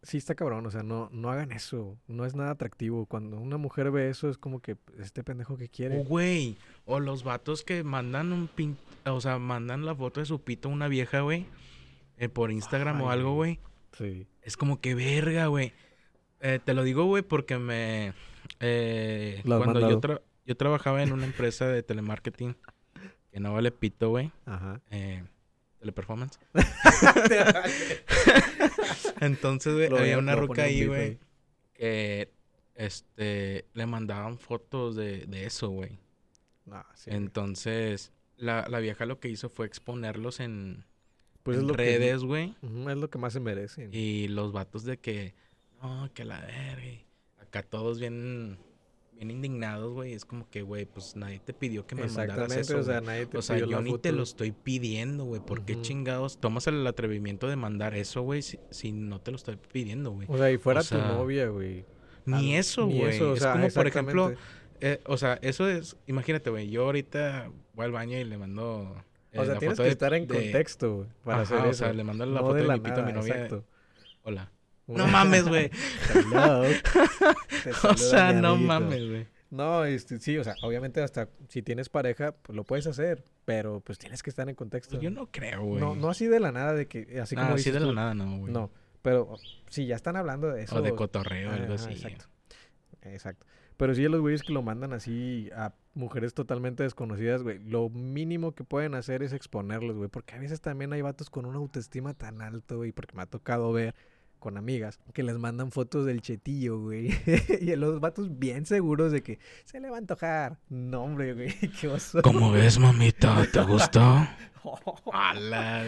sí está cabrón, o sea, no, no hagan eso, no es nada atractivo. Cuando una mujer ve eso es como que este pendejo que quiere. güey, o los vatos que mandan un pin... O sea, mandan la foto de su pito a una vieja, güey. eh, por Instagram o algo, güey. Sí. Es como que verga, güey. Eh, te lo digo, güey, porque me... eh, cuando yo, tra- yo trabajaba en una empresa de telemarketing que no vale pito, güey. Ajá. Eh, teleperformance. Entonces, güey, había una ruca ahí, güey, que este le mandaban fotos de, de eso, güey. Sí, güey. Entonces, la, la vieja lo que hizo fue exponerlos en, pues en redes, güey. es lo que más se merecen. Y los vatos de que, no, que la verga. Acá todos bien, bien indignados, güey. Es como que, güey, pues nadie te pidió que me mandaras eso, o sea, nadie te O sea, pidió yo la ni te lo estoy pidiendo, güey. ¿Por qué chingados tomas el atrevimiento de mandar eso, güey, si, si no te lo estoy pidiendo, güey? O sea, y fuera o sea, tu novia, güey. Ni eso, güey. o Es sea, como, por ejemplo, eh, o sea, eso es, imagínate, güey, yo ahorita voy al baño y le mando... eh, O sea, la tienes foto que de- estar en de- contexto, güey, para Ajá, hacer o eso. sea, le mando la No foto de, mi pito a mi novia. Exacto. Hola. No mames, güey. O sea, no mames, güey. No, este, sí, o sea, obviamente hasta si tienes pareja, pues lo puedes hacer, pero pues tienes que estar en contexto. Pues yo no creo, güey. no, no así de la nada de que, así Ah, como así dices de la nada, no, güey. No, pero si ya están hablando de eso. O de cotorreo, algo Ajá, así. Exacto. Exacto. Pero sí, los güeyes que lo mandan así a mujeres totalmente desconocidas, güey, lo mínimo que pueden hacer es exponerlos, güey, porque a veces también hay vatos con una autoestima tan alto, güey, porque me ha tocado ver con amigas que les mandan fotos del chetillo, güey, y los vatos bien seguros de que se le va a antojar. No, hombre, güey, qué oso. ¿Cómo ves, mamita? ¿Te gustó? A la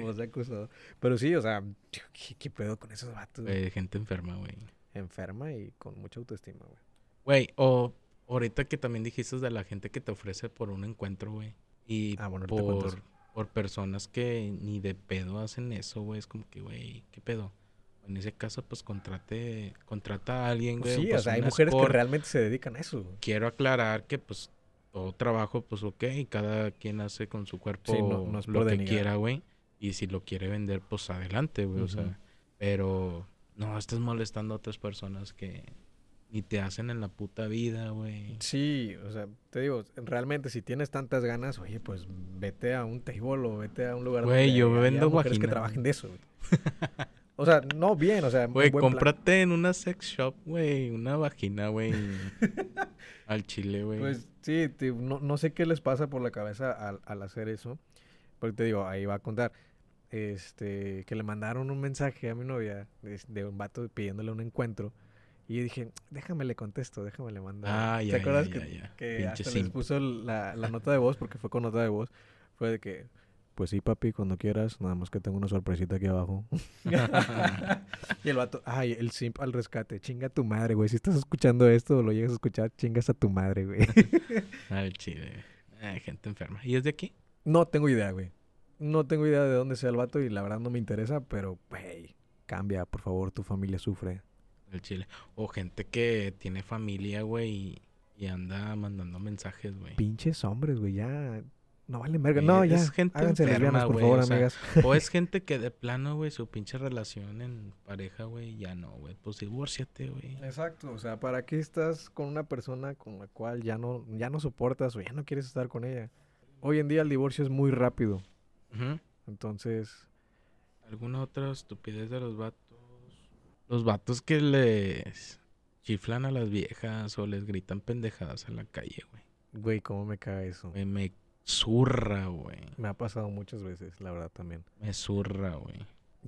voz de acusado. Pero sí, o sea, ¿qué, qué pedo con esos vatos? güey? Gente enferma, güey. Enferma y con mucha autoestima, güey. Güey, o ahorita que también dijiste de la gente que te ofrece por un encuentro, güey. Y Ah, bueno, por, por personas que ni de pedo hacen eso, güey. Es como que, güey, ¿qué pedo? En ese caso, pues contrate, contrata a alguien, güey. Sí, o pues, sea, hay mujeres que realmente se dedican a eso. güey. Quiero aclarar que, pues, todo trabajo, pues, ok. Cada quien hace con su cuerpo Sí, no- no es lo que quiera, güey. Y si lo quiere vender, pues, adelante, güey. O sea, pero no estés molestando a otras personas que ni te hacen en la puta vida, güey. Sí, o sea, te digo, realmente si tienes tantas ganas, oye, pues vete a un table o vete a un lugar Güey, yo haya vendo mujeres que trabajen de eso. güey. o sea, no bien, o sea, Güey, plan. cómprate en una sex shop, güey, una vagina, güey. al chile, güey. Pues sí, te- no, no sé qué les pasa por la cabeza al, al hacer eso. Porque te digo, ahí va a contar. Este, que le mandaron un mensaje a mi novia de, de un vato pidiéndole un encuentro. Y yo dije, déjame le contesto, déjame le mando. Ah, ya, ¿Te acuerdas ya, que, ya, ya. que hasta les puso la, la nota de voz, porque fue con nota de voz? Fue de que, pues sí, papi, cuando quieras, nada más que tengo una sorpresita aquí abajo. y el vato, ay, el simp al rescate, chinga tu madre, güey. Si estás escuchando esto o lo llegas a escuchar, chingas a tu madre, güey. Al chile. Ay, gente enferma. ¿Y es de aquí? no tengo idea, güey. No tengo idea de dónde sea el vato y la verdad no me interesa, pero, güey, cambia, por favor, tu familia sufre. Al chile. O gente que tiene familia, güey, y, y anda mandando mensajes, güey. Pinches hombres, güey, ya. No valen verga. Sí, No, ya. es gente Háganse enferma, lesbianas, por güey, favor, o sea, amigas. O es gente que de plano, güey, su pinche relación en pareja, güey, ya no, güey. Pues divórciate, güey. Exacto, o sea, ¿para qué estás con una persona con la cual ya no, ya no soportas o ya no quieres estar con ella? Hoy en día el divorcio es muy rápido, entonces, ¿Alguna otra estupidez de los vatos? Los vatos que les chiflan a las viejas o les gritan pendejadas en la calle, güey. güey, ¿cómo me caga eso? Güey, Me zurra, güey. Me ha pasado muchas veces, la verdad, también. Me zurra, güey.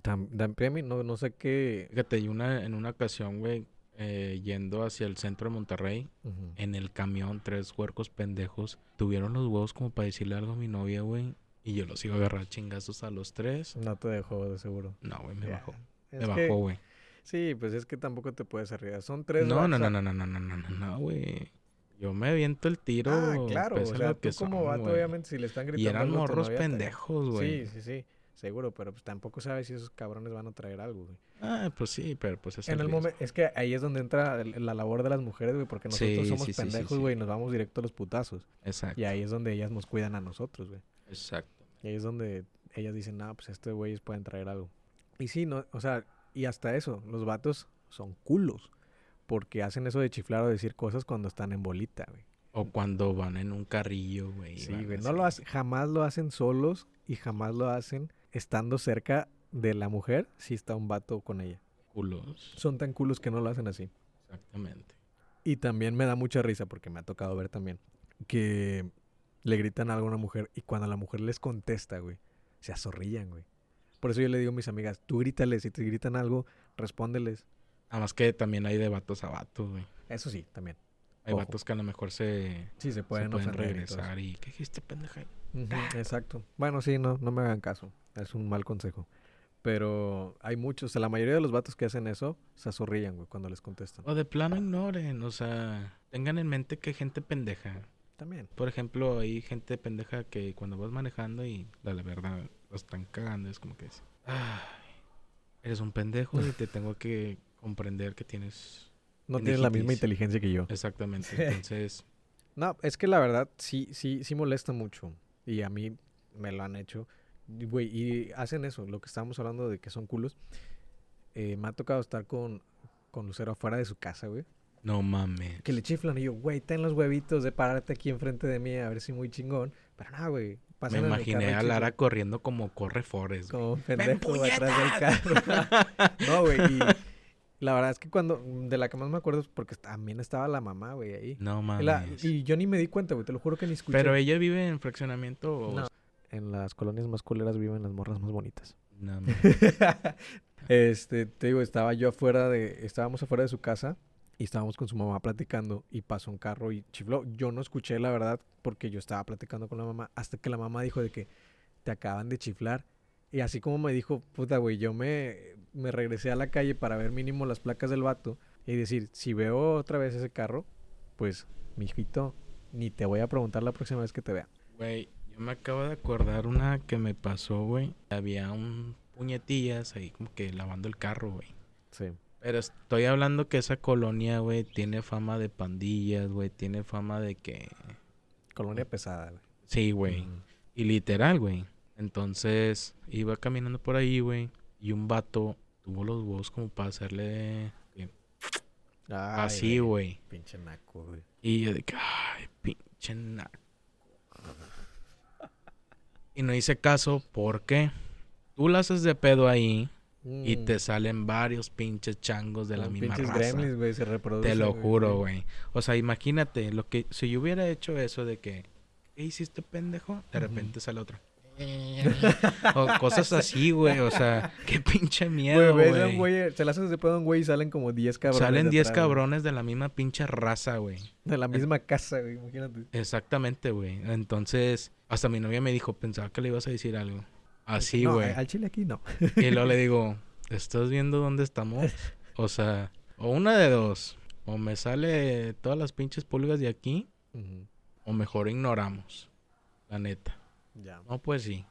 Tam- también no, no sé qué... Fíjate, y una, en una ocasión, güey, eh, yendo hacia el centro de Monterrey, en el camión, tres huercos pendejos, tuvieron los huevos como para decirle algo a mi novia, güey. Y yo los iba a agarrar chingazos a los tres. No te dejó, de seguro. No, güey, me bajó. Es Me que- bajó, güey. Sí, pues es que tampoco te puedes arriesgar. Son tres... No, no, no, no, no, no, no, no, no, güey. Yo me aviento el tiro. Ah, claro, o sea, tú como vato, obviamente, si le están gritando Y eran algo morros pendejos, güey. Sí, sí, sí, seguro, pero pues tampoco sabes si esos cabrones van a traer algo, güey. Ah, pues sí, pero pues es En el momento, es que ahí es donde entra el- la labor de las mujeres, güey, porque nosotros Sí, somos sí, pendejos, sí. güey, y nos vamos directo a los putazos. Exacto. Y ahí es donde ellas nos cuidan a nosotros, güey. Exacto. Y ahí es donde ellas dicen, nah, pues estos güeyes pueden traer algo. Y sí, no, o sea, y hasta eso, los vatos son culos, porque hacen eso de chiflar o decir cosas cuando están en bolita, güey. O cuando van en un carrillo, güey. Sí, güey, no lo hacen, jamás lo hacen solos y jamás lo hacen estando cerca de la mujer si está un vato con ella. Culos. Son tan culos que no lo hacen así. Exactamente. Y también me da mucha risa porque me ha tocado ver también que le gritan algo a una mujer y cuando la mujer les contesta, güey, se azorrillan, güey. Por eso yo le digo a mis amigas, tú grítales, si te gritan algo, respóndeles. Además que también hay de vatos a vatos, güey. Eso sí, también. Hay Ojo. vatos que a lo mejor se, Sí, se se pueden, regresar y... ¿Qué dijiste, pendeja? Ujú, exacto. Bueno, sí, no, no me hagan caso. Es un mal consejo. Pero hay muchos, o sea, la mayoría de los vatos que hacen eso se azorrillan, güey, cuando les contestan. O de plano ignoren, o sea... Tengan en mente que hay gente pendeja. También. Por ejemplo, hay gente pendeja que cuando vas manejando y la, la verdad lo están cagando, es como que es, "Ay, eres un pendejo y te tengo que comprender que tienes No tienen la misma inteligencia que yo. exactamente. Entonces, No, es que la verdad sí, sí, sí molesta mucho. Y a mí me lo han hecho. Güey, y hacen eso, lo que estábamos hablando de que son culos. Eh, me ha tocado estar con, con Lucero afuera de su casa, güey. no mames. Que le chiflan y yo, güey, ten los huevitos de pararte aquí enfrente de mí a ver si muy chingón. Pero nada, güey. Me imaginé a. Lara corriendo como corre Forrest. Como pendejo atrás del carro. no, güey. Y la verdad es que cuando, de la que más me acuerdo es porque también estaba la mamá, güey, ahí. No mames. la- y yo ni me di cuenta, güey, te lo juro que ni escuché. Pero ella vive en fraccionamiento o... No. En las colonias más culeras viven las morras más bonitas. No mames. este, te digo, estaba yo afuera de, estábamos afuera de su casa y estábamos con su mamá platicando y pasó un carro y chifló. Yo no escuché la verdad porque yo estaba platicando con la mamá hasta que la mamá dijo de que te acaban de chiflar. Y así como me dijo, puta, güey, yo me, me regresé a la calle para ver mínimo las placas del vato y decir, si veo otra vez ese carro, pues, mijito, ni te voy a preguntar la próxima vez que te vea. Güey, yo me acabo de acordar una que me pasó, güey. Había un puñetillas ahí como que lavando el carro, güey. Sí. Pero estoy hablando que esa colonia, güey, tiene fama de pandillas, güey. Tiene fama de que... Colonia pesada, güey. Sí, güey. Y literal, güey. Entonces, iba caminando por ahí, güey. Y un vato tuvo los huevos como para hacerle... eh, Ay, así, güey. Pinche naco, güey. Y yo de que, ay, pinche naco. Y no hice caso porque tú la haces de pedo ahí y Mm. te salen varios pinches changos de la misma pinches raza. gremlins, güey, se reproducen. Te lo juro, güey. O sea, imagínate, lo que si yo hubiera hecho eso de que, ¿qué hiciste, pendejo? De Ujú. repente sale otro. o cosas así, güey. O sea, qué pinche miedo, Güey, se le haces de pedo a un güey y salen como 10 cabrones. Salen de 10 atrás, güey. cabrones de la misma pinche raza, güey. De la misma casa, güey, imagínate. Exactamente, güey. Entonces, hasta mi novia me dijo, pensaba que le ibas a decir algo. Así, No, güey. al chile aquí no. Y luego le digo, ¿estás viendo dónde estamos? O sea, o una de dos. O me sale todas las pinches pulgas de aquí, o mejor ignoramos. La neta. Ya. No, pues sí.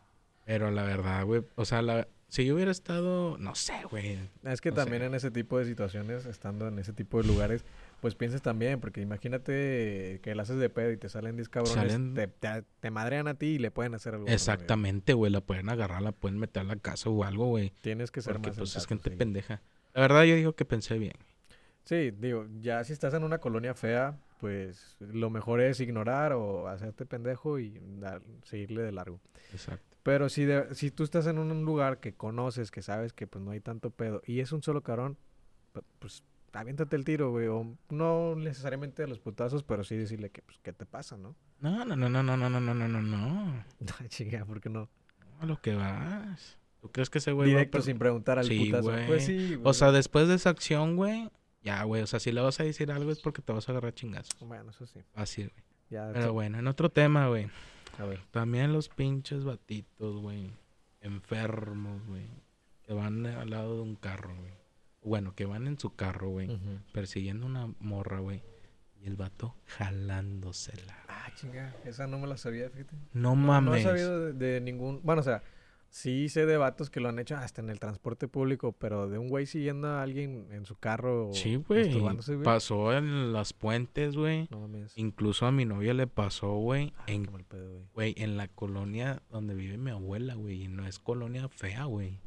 Pero la verdad, güey. O sea, la... si yo hubiera estado, no sé, güey. Es que No también sé. en ese tipo de situaciones, estando en ese tipo de lugares, pues pienses también, porque imagínate que la haces de pedo y te salen 10 cabrones, Salen- te, te, te madrean a ti y le pueden hacer algo. Exactamente, güey. La pueden agarrar, la pueden meter a la casa o algo, güey. Tienes que ser Porque más pues es gente sí. pendeja. La verdad, yo digo que pensé bien. Sí, digo, ya si estás en una colonia fea, pues lo mejor es ignorar o hacerte pendejo y dar- seguirle de largo. Exacto. Pero si, de- si tú estás en un lugar que conoces, que sabes que pues no hay tanto pedo y es un solo cabrón, pu- pues aviéntate el tiro, güey. O no necesariamente a los putazos, pero sí decirle que, pues, ¿qué te pasa, no? No, no, no, no, no, no, no, no, no, no, Chinga, ¿por qué no? A lo que vas. ¿Tú crees que ese güey va a Directo sin preguntar al Sí, putazo. güey. Pues sí, güey. O sea, después de esa acción, güey, ya, güey. O sea, si le vas a decir algo es porque te vas a agarrar chingazos. Bueno, eso sí. Fácil, güey. Ya, Pero bueno, en otro tema, güey. a ver. También los pinches batitos, güey. Enfermos, güey. Que van al lado de un carro, güey. Bueno, que van en su carro, güey. Ujú. Persiguiendo una morra, güey. Y el vato jalándosela. Ah, chinga, esa no me la sabía, fíjate. No No he mames. sabido de, de ningún. Bueno, o sea, sí sé de vatos que lo han hecho hasta en el transporte público, pero de un güey siguiendo a alguien en su carro. Sí, güey. Pasó en las puentes, güey. No mames. Incluso a mi novia le pasó, güey. En, pedo, güey. güey, en la colonia donde vive mi abuela, güey. Y no es colonia fea, güey.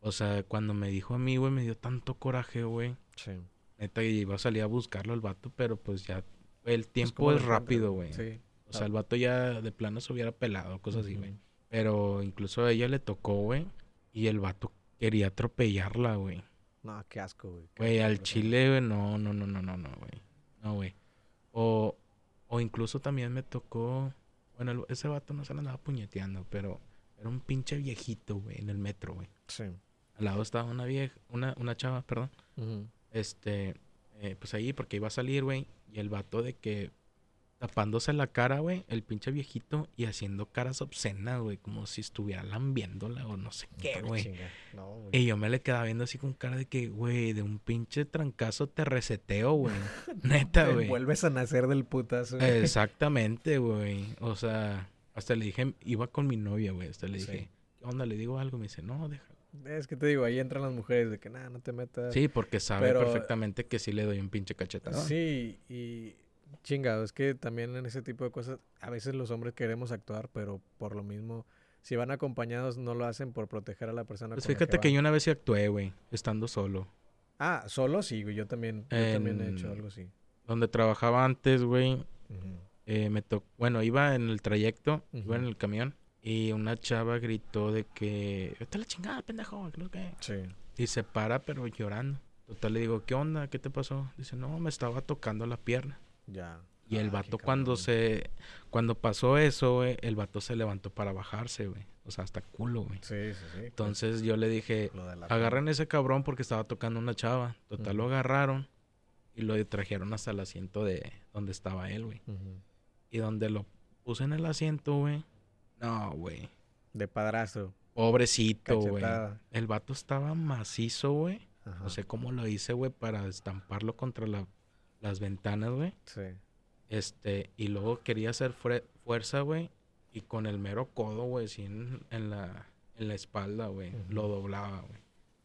O sea, cuando me dijo a mí, güey, me dio tanto coraje, güey. Sí. Neta, y iba a salir a buscarlo el vato, pero pues ya. El Pues, tiempo ¿cómo lo es rápido, güey. Sí. O sea, el vato ya de plano se hubiera pelado, cosas así, güey. Pero incluso a ella le tocó, güey. Y el vato quería atropellarla, güey. No, qué asco, güey. Güey, al chile, güey, no, no, no, no, no, no, güey. No, güey. O, o incluso también me tocó. Bueno, el- ese vato no se la andaba puñeteando, pero era un pinche viejito, güey, en el metro, güey. Sí. Al lado estaba una vieja, una, una chava, perdón. Este, eh, pues ahí, porque iba a salir, güey. Y el vato de que tapándose la cara, güey, el pinche viejito y haciendo caras obscenas, güey, como si estuviera lambiéndola o no sé qué, güey. No. Y yo me le quedaba viendo así con cara de que, güey, de un pinche trancazo te reseteo, güey. Neta, güey. Vuelves a nacer del putazo. güey. Exactamente, güey. O sea, hasta le dije, iba con mi novia, güey. Hasta le Sí. dije, ¿qué onda? Le digo algo. Me dice, no, déjalo. Es que te digo, ahí entran las mujeres de que, nada, no te metas. Sí, porque sabe Pero- perfectamente que sí le doy un pinche cachetado. Sí, y chingado, es que también en ese tipo de cosas, a veces los hombres queremos actuar, pero por lo mismo, si van acompañados, no lo hacen por proteger a la persona. Pues con la fíjate que van. yo una vez sí actué, güey, estando solo. Ah, solo sí, güey, yo también, yo también he hecho algo así. Donde trabajaba antes, güey, eh, me tocó, bueno, iba en el trayecto, iba en el camión, y una chava gritó de que, vete la chingada, pendejo, creo que... Sí. Y se para, pero llorando. Total, le digo, ¿qué onda? ¿Qué te pasó? Dice, no, me estaba tocando la pierna. Ya. Y el Ah, vato cuando se... Cuando pasó eso, güey, el vato se levantó para bajarse, güey. O sea, hasta culo, güey. Sí, sí, sí. Entonces yo le dije, agarren ese cabrón porque estaba tocando una chava. Total, lo agarraron y lo trajeron hasta el asiento de donde estaba él, güey. Y donde lo puse en el asiento, güey. No, güey. De padrastro. Pobrecito, güey. El vato estaba macizo, güey. No sé cómo lo hice, güey, para estamparlo contra la- las ventanas, güey. Sí. Este, y luego quería hacer fuerza, güey. Y con el mero codo, güey, así en, en la, en la espalda, güey. Lo doblaba, güey.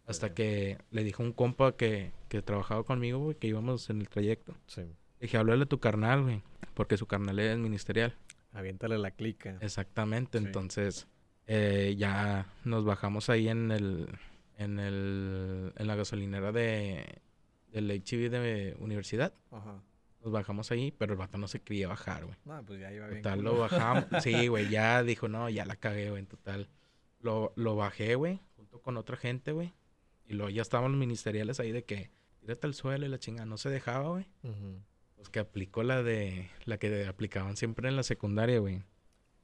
Hasta que le dijo un compa que, que trabajaba conmigo, güey, que íbamos en el trayecto. Sí. Le dije, háblale a tu carnal, güey. Porque su carnal es ministerial. Aviéntale la clica. Exactamente. Sí. Entonces, eh, ya nos bajamos ahí en el, en el, en la gasolinera de, del HB de universidad. Ajá. Nos bajamos ahí, pero el vato no se quería bajar, güey. No, pues ya iba bien. Total, culo. lo bajamos. Sí, güey, ya dijo, no, ya la cagué, güey, en total. Lo, lo bajé, güey, junto con otra gente, güey. Y luego ya estaban los ministeriales ahí de que tírate al suelo y la chinga no se dejaba, güey. Ujú. Pues que aplicó la de, la que aplicaban siempre en la secundaria, güey.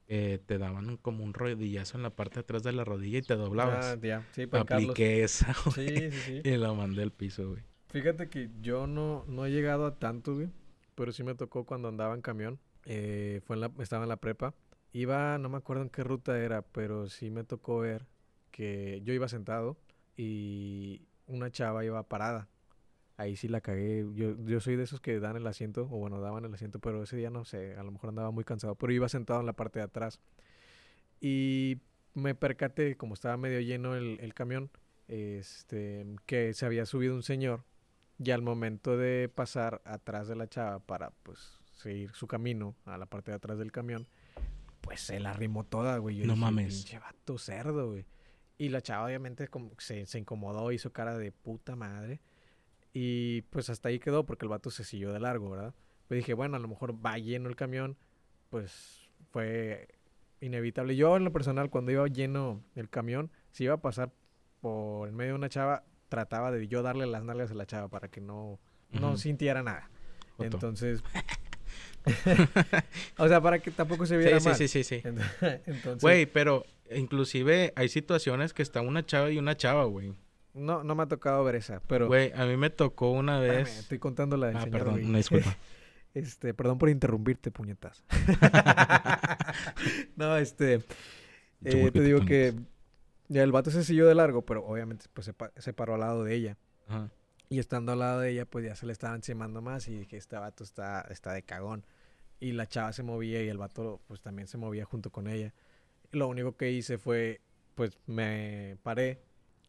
que te daban un- como un rodillazo en la parte de atrás de la rodilla y te doblabas. Ah, ya, sí, para Carlos. Apliqué esa, güey. Sí, sí, sí. Y la mandé al piso, güey. Fíjate que yo no, no he llegado a tanto. Pero sí me tocó cuando andaba en camión. eh, fue en la, estaba en la prepa. Iba, no me acuerdo en qué ruta era, pero sí me tocó ver que yo iba sentado y una chava iba parada. Ahí sí la cagué. Yo, yo soy de esos que dan el asiento, o bueno, daban el asiento, pero ese día no sé, a lo mejor andaba muy cansado. Pero iba sentado en la parte de atrás. Y me percaté, como estaba medio lleno el, el camión, este, que se había subido un señor y al momento de pasar atrás de la chava para pues seguir su camino a la parte de atrás del camión, pues se la arrimó toda, güey. Yo No dije, mames. Pinche vato cerdo, güey. Y la chava obviamente como se, se incomodó, hizo cara de puta madre. Y pues hasta ahí quedó porque el vato se siguió de largo, ¿verdad? Pues dije, bueno, a lo mejor va lleno el camión, pues fue inevitable. Yo en lo personal, cuando iba lleno el camión, si iba a pasar por en medio de una chava, trataba de yo darle las nalgas a la chava para que no, sintiera nada. Joto. Entonces, o sea, para que tampoco se Sí, viera sí, mal. sí, sí, sí. Entonces, Güey, pero inclusive hay situaciones que está una chava y una chava, güey. no, no me ha tocado ver esa, pero Güey, a mí me tocó una espérame, vez... estoy contando la del Ah, señor, perdón, una disculpa. Este, perdón por interrumpirte, puñetas. no, este, eh, te digo que ya el vato se siguió de largo, pero obviamente pues se, pa- se paró al lado de ella. Ajá. Y estando al lado de ella, pues ya se le estaba encimando más y dije, este vato está, está de cagón. Y la chava se movía y el vato pues también se movía junto con ella. Lo único que hice fue, pues me paré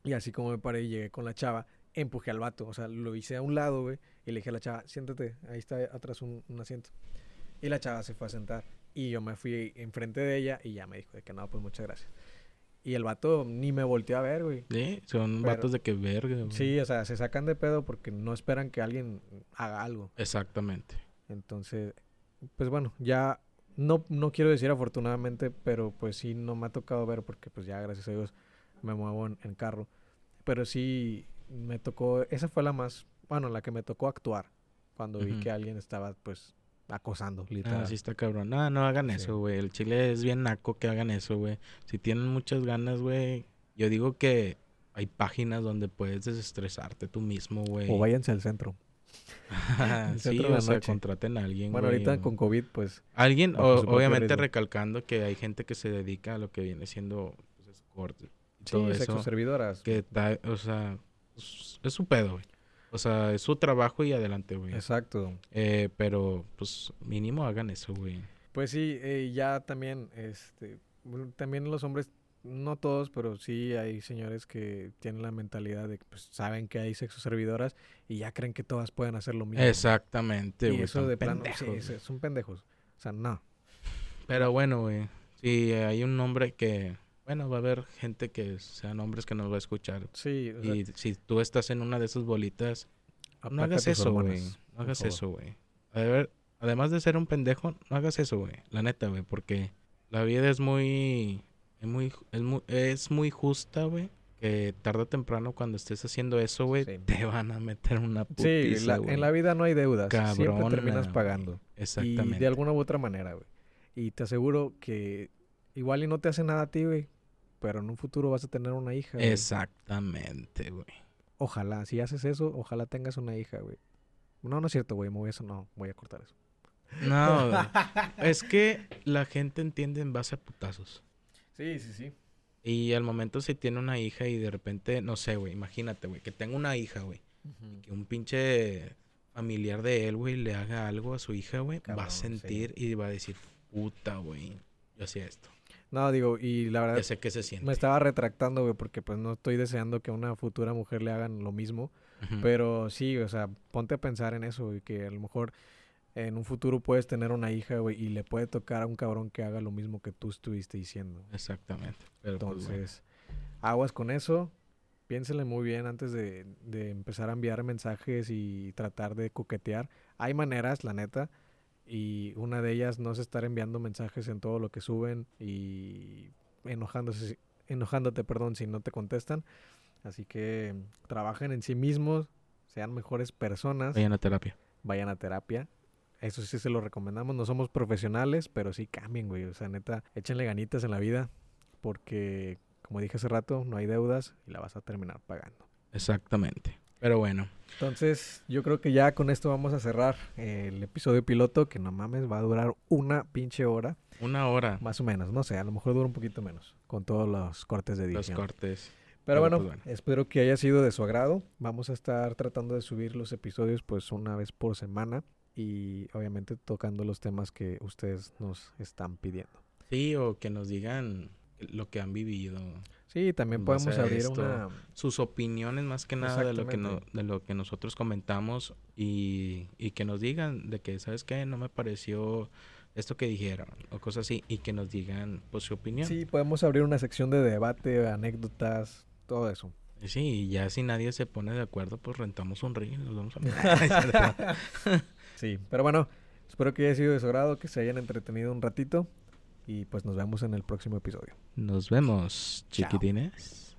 y así como me paré y llegué con la chava, empujé al vato. O sea, lo hice a un lado, güey, y le dije a la chava, siéntate, ahí está atrás un, un asiento. Y la chava se fue a sentar y yo me fui enfrente de ella y ya me dijo de que no, pues muchas gracias. Y el vato ni me volteó a ver, güey. Sí, son Pero- vatos de que verga, güey. Sí, o sea, se sacan de pedo porque no esperan que alguien haga algo. Exactamente. Entonces, pues bueno, ya no, no quiero decir afortunadamente, pero pues sí no me ha tocado ver porque pues ya gracias a Dios me muevo en, en carro. Pero sí me tocó, esa fue la más, bueno, la que me tocó actuar cuando vi que alguien estaba pues acosando, literal. Ah, sí está cabrón. No, no hagan Sí. eso, güey. El chile es bien naco que hagan eso, güey. Si tienen muchas ganas, güey. Yo digo que hay páginas donde puedes desestresarte tú mismo, güey. O váyanse al centro. sí, centro o sea, noche. contraten a alguien, Bueno, ahorita o- con COVID pues Alguien, o- obviamente riesgo. recalcando que hay gente que se dedica a lo que viene siendo pues, escort y sí, todo eso. servidoras. Que da, o sea, es, es su pedo, güey. O sea, es su trabajo y adelante, güey. Exacto. Eh, pero, pues, mínimo hagan eso, güey. Pues sí, eh, ya también, este, también los hombres, no todos, pero sí hay señores que tienen la mentalidad de que pues, saben que hay sexo servidoras y ya creen que todas pueden hacer lo mismo. Exactamente, Y güey. eso están de plano, pendejos, sí, son pendejos. O sea, no. Pero bueno, güey. Si hay un nombre que... Bueno, va a haber gente que sean hombres que nos va a escuchar. Sí, o sea, Y si tú estás en una de esas bolitas, no hagas eso, güey. No hagas eso, güey. A ver, además de ser un pendejo, no hagas eso, güey. La neta, güey, porque la vida es muy es muy es muy, es muy justa, güey. Que tarde o temprano cuando estés haciendo eso, güey, Sí. te van a meter una Sí, putiza, la- güey. en la vida no hay deudas. Siempre Cabrona, terminas güey. pagando. Y Exactamente. de alguna u otra manera, güey. Y te aseguro que igual y no te hace nada a ti, güey. Pero en un futuro vas a tener una hija. güey. Exactamente, güey. Ojalá, si haces eso, ojalá tengas una hija, güey. No, no es cierto, güey, a eso, no, voy a cortar eso. No, güey. es que la gente entiende en base a putazos. Sí, sí, sí. Y al momento si tiene una hija y de repente, no sé, güey, imagínate, güey, que tenga una hija, güey. que un pinche familiar de él, güey, le haga algo a su hija, güey, va a sí. sentir y va a decir, puta, güey, yo hacía esto. No, digo, y la verdad, Ya sé qué se siente. me estaba retractando, güey, porque pues no estoy deseando que a una futura mujer le hagan lo mismo. Pero sí, o sea, ponte a pensar en eso, güey, que a lo mejor en un futuro puedes tener una hija, güey, y le puede tocar a un cabrón que haga lo mismo que tú estuviste diciendo. Exactamente. Pero, pues, bueno. Entonces, aguas con eso. Piénsele muy bien antes de, de empezar a enviar mensajes y tratar de coquetear. Hay maneras, la neta. Y una de ellas no es estar enviando mensajes en todo lo que suben y enojándose, enojándote, perdón, si no te contestan. Así que trabajen en sí mismos, sean mejores personas, Vayan a terapia. vayan a terapia. Eso sí se lo recomendamos. No somos profesionales, pero sí cambien, güey. O sea, neta, échenle ganitas en la vida. Porque, como dije hace rato, no hay deudas y la vas a terminar pagando. Exactamente. Pero bueno. Entonces, yo creo que ya con esto vamos a cerrar el episodio piloto, que no mames, va a durar una pinche hora. Una hora. Más o menos, no sé, a lo mejor dura un poquito menos, con todos los cortes de Los edición. cortes. Pero Pero, bueno, pues, bueno. espero que haya sido de su agrado. Vamos a estar tratando de subir los episodios pues una vez por semana y obviamente tocando los temas que ustedes nos están pidiendo. Sí, o que nos digan lo que han vivido. Sí, también podemos abrir esto, una... Sus opiniones más que nada de lo que, no, Exactamente. de lo que nosotros comentamos y, y que nos digan de que, ¿sabes qué? No me pareció esto que dijeron o cosas así y que nos digan pues su opinión. Sí, podemos abrir una sección de debate, anécdotas, todo eso. Sí, y ya si nadie se pone de acuerdo, pues rentamos un ring y nos vamos a... Sí, pero bueno, espero que haya sido de su agrado, que se hayan entretenido un ratito y pues nos vemos en el próximo episodio. Nos vemos, Chao. chiquitines.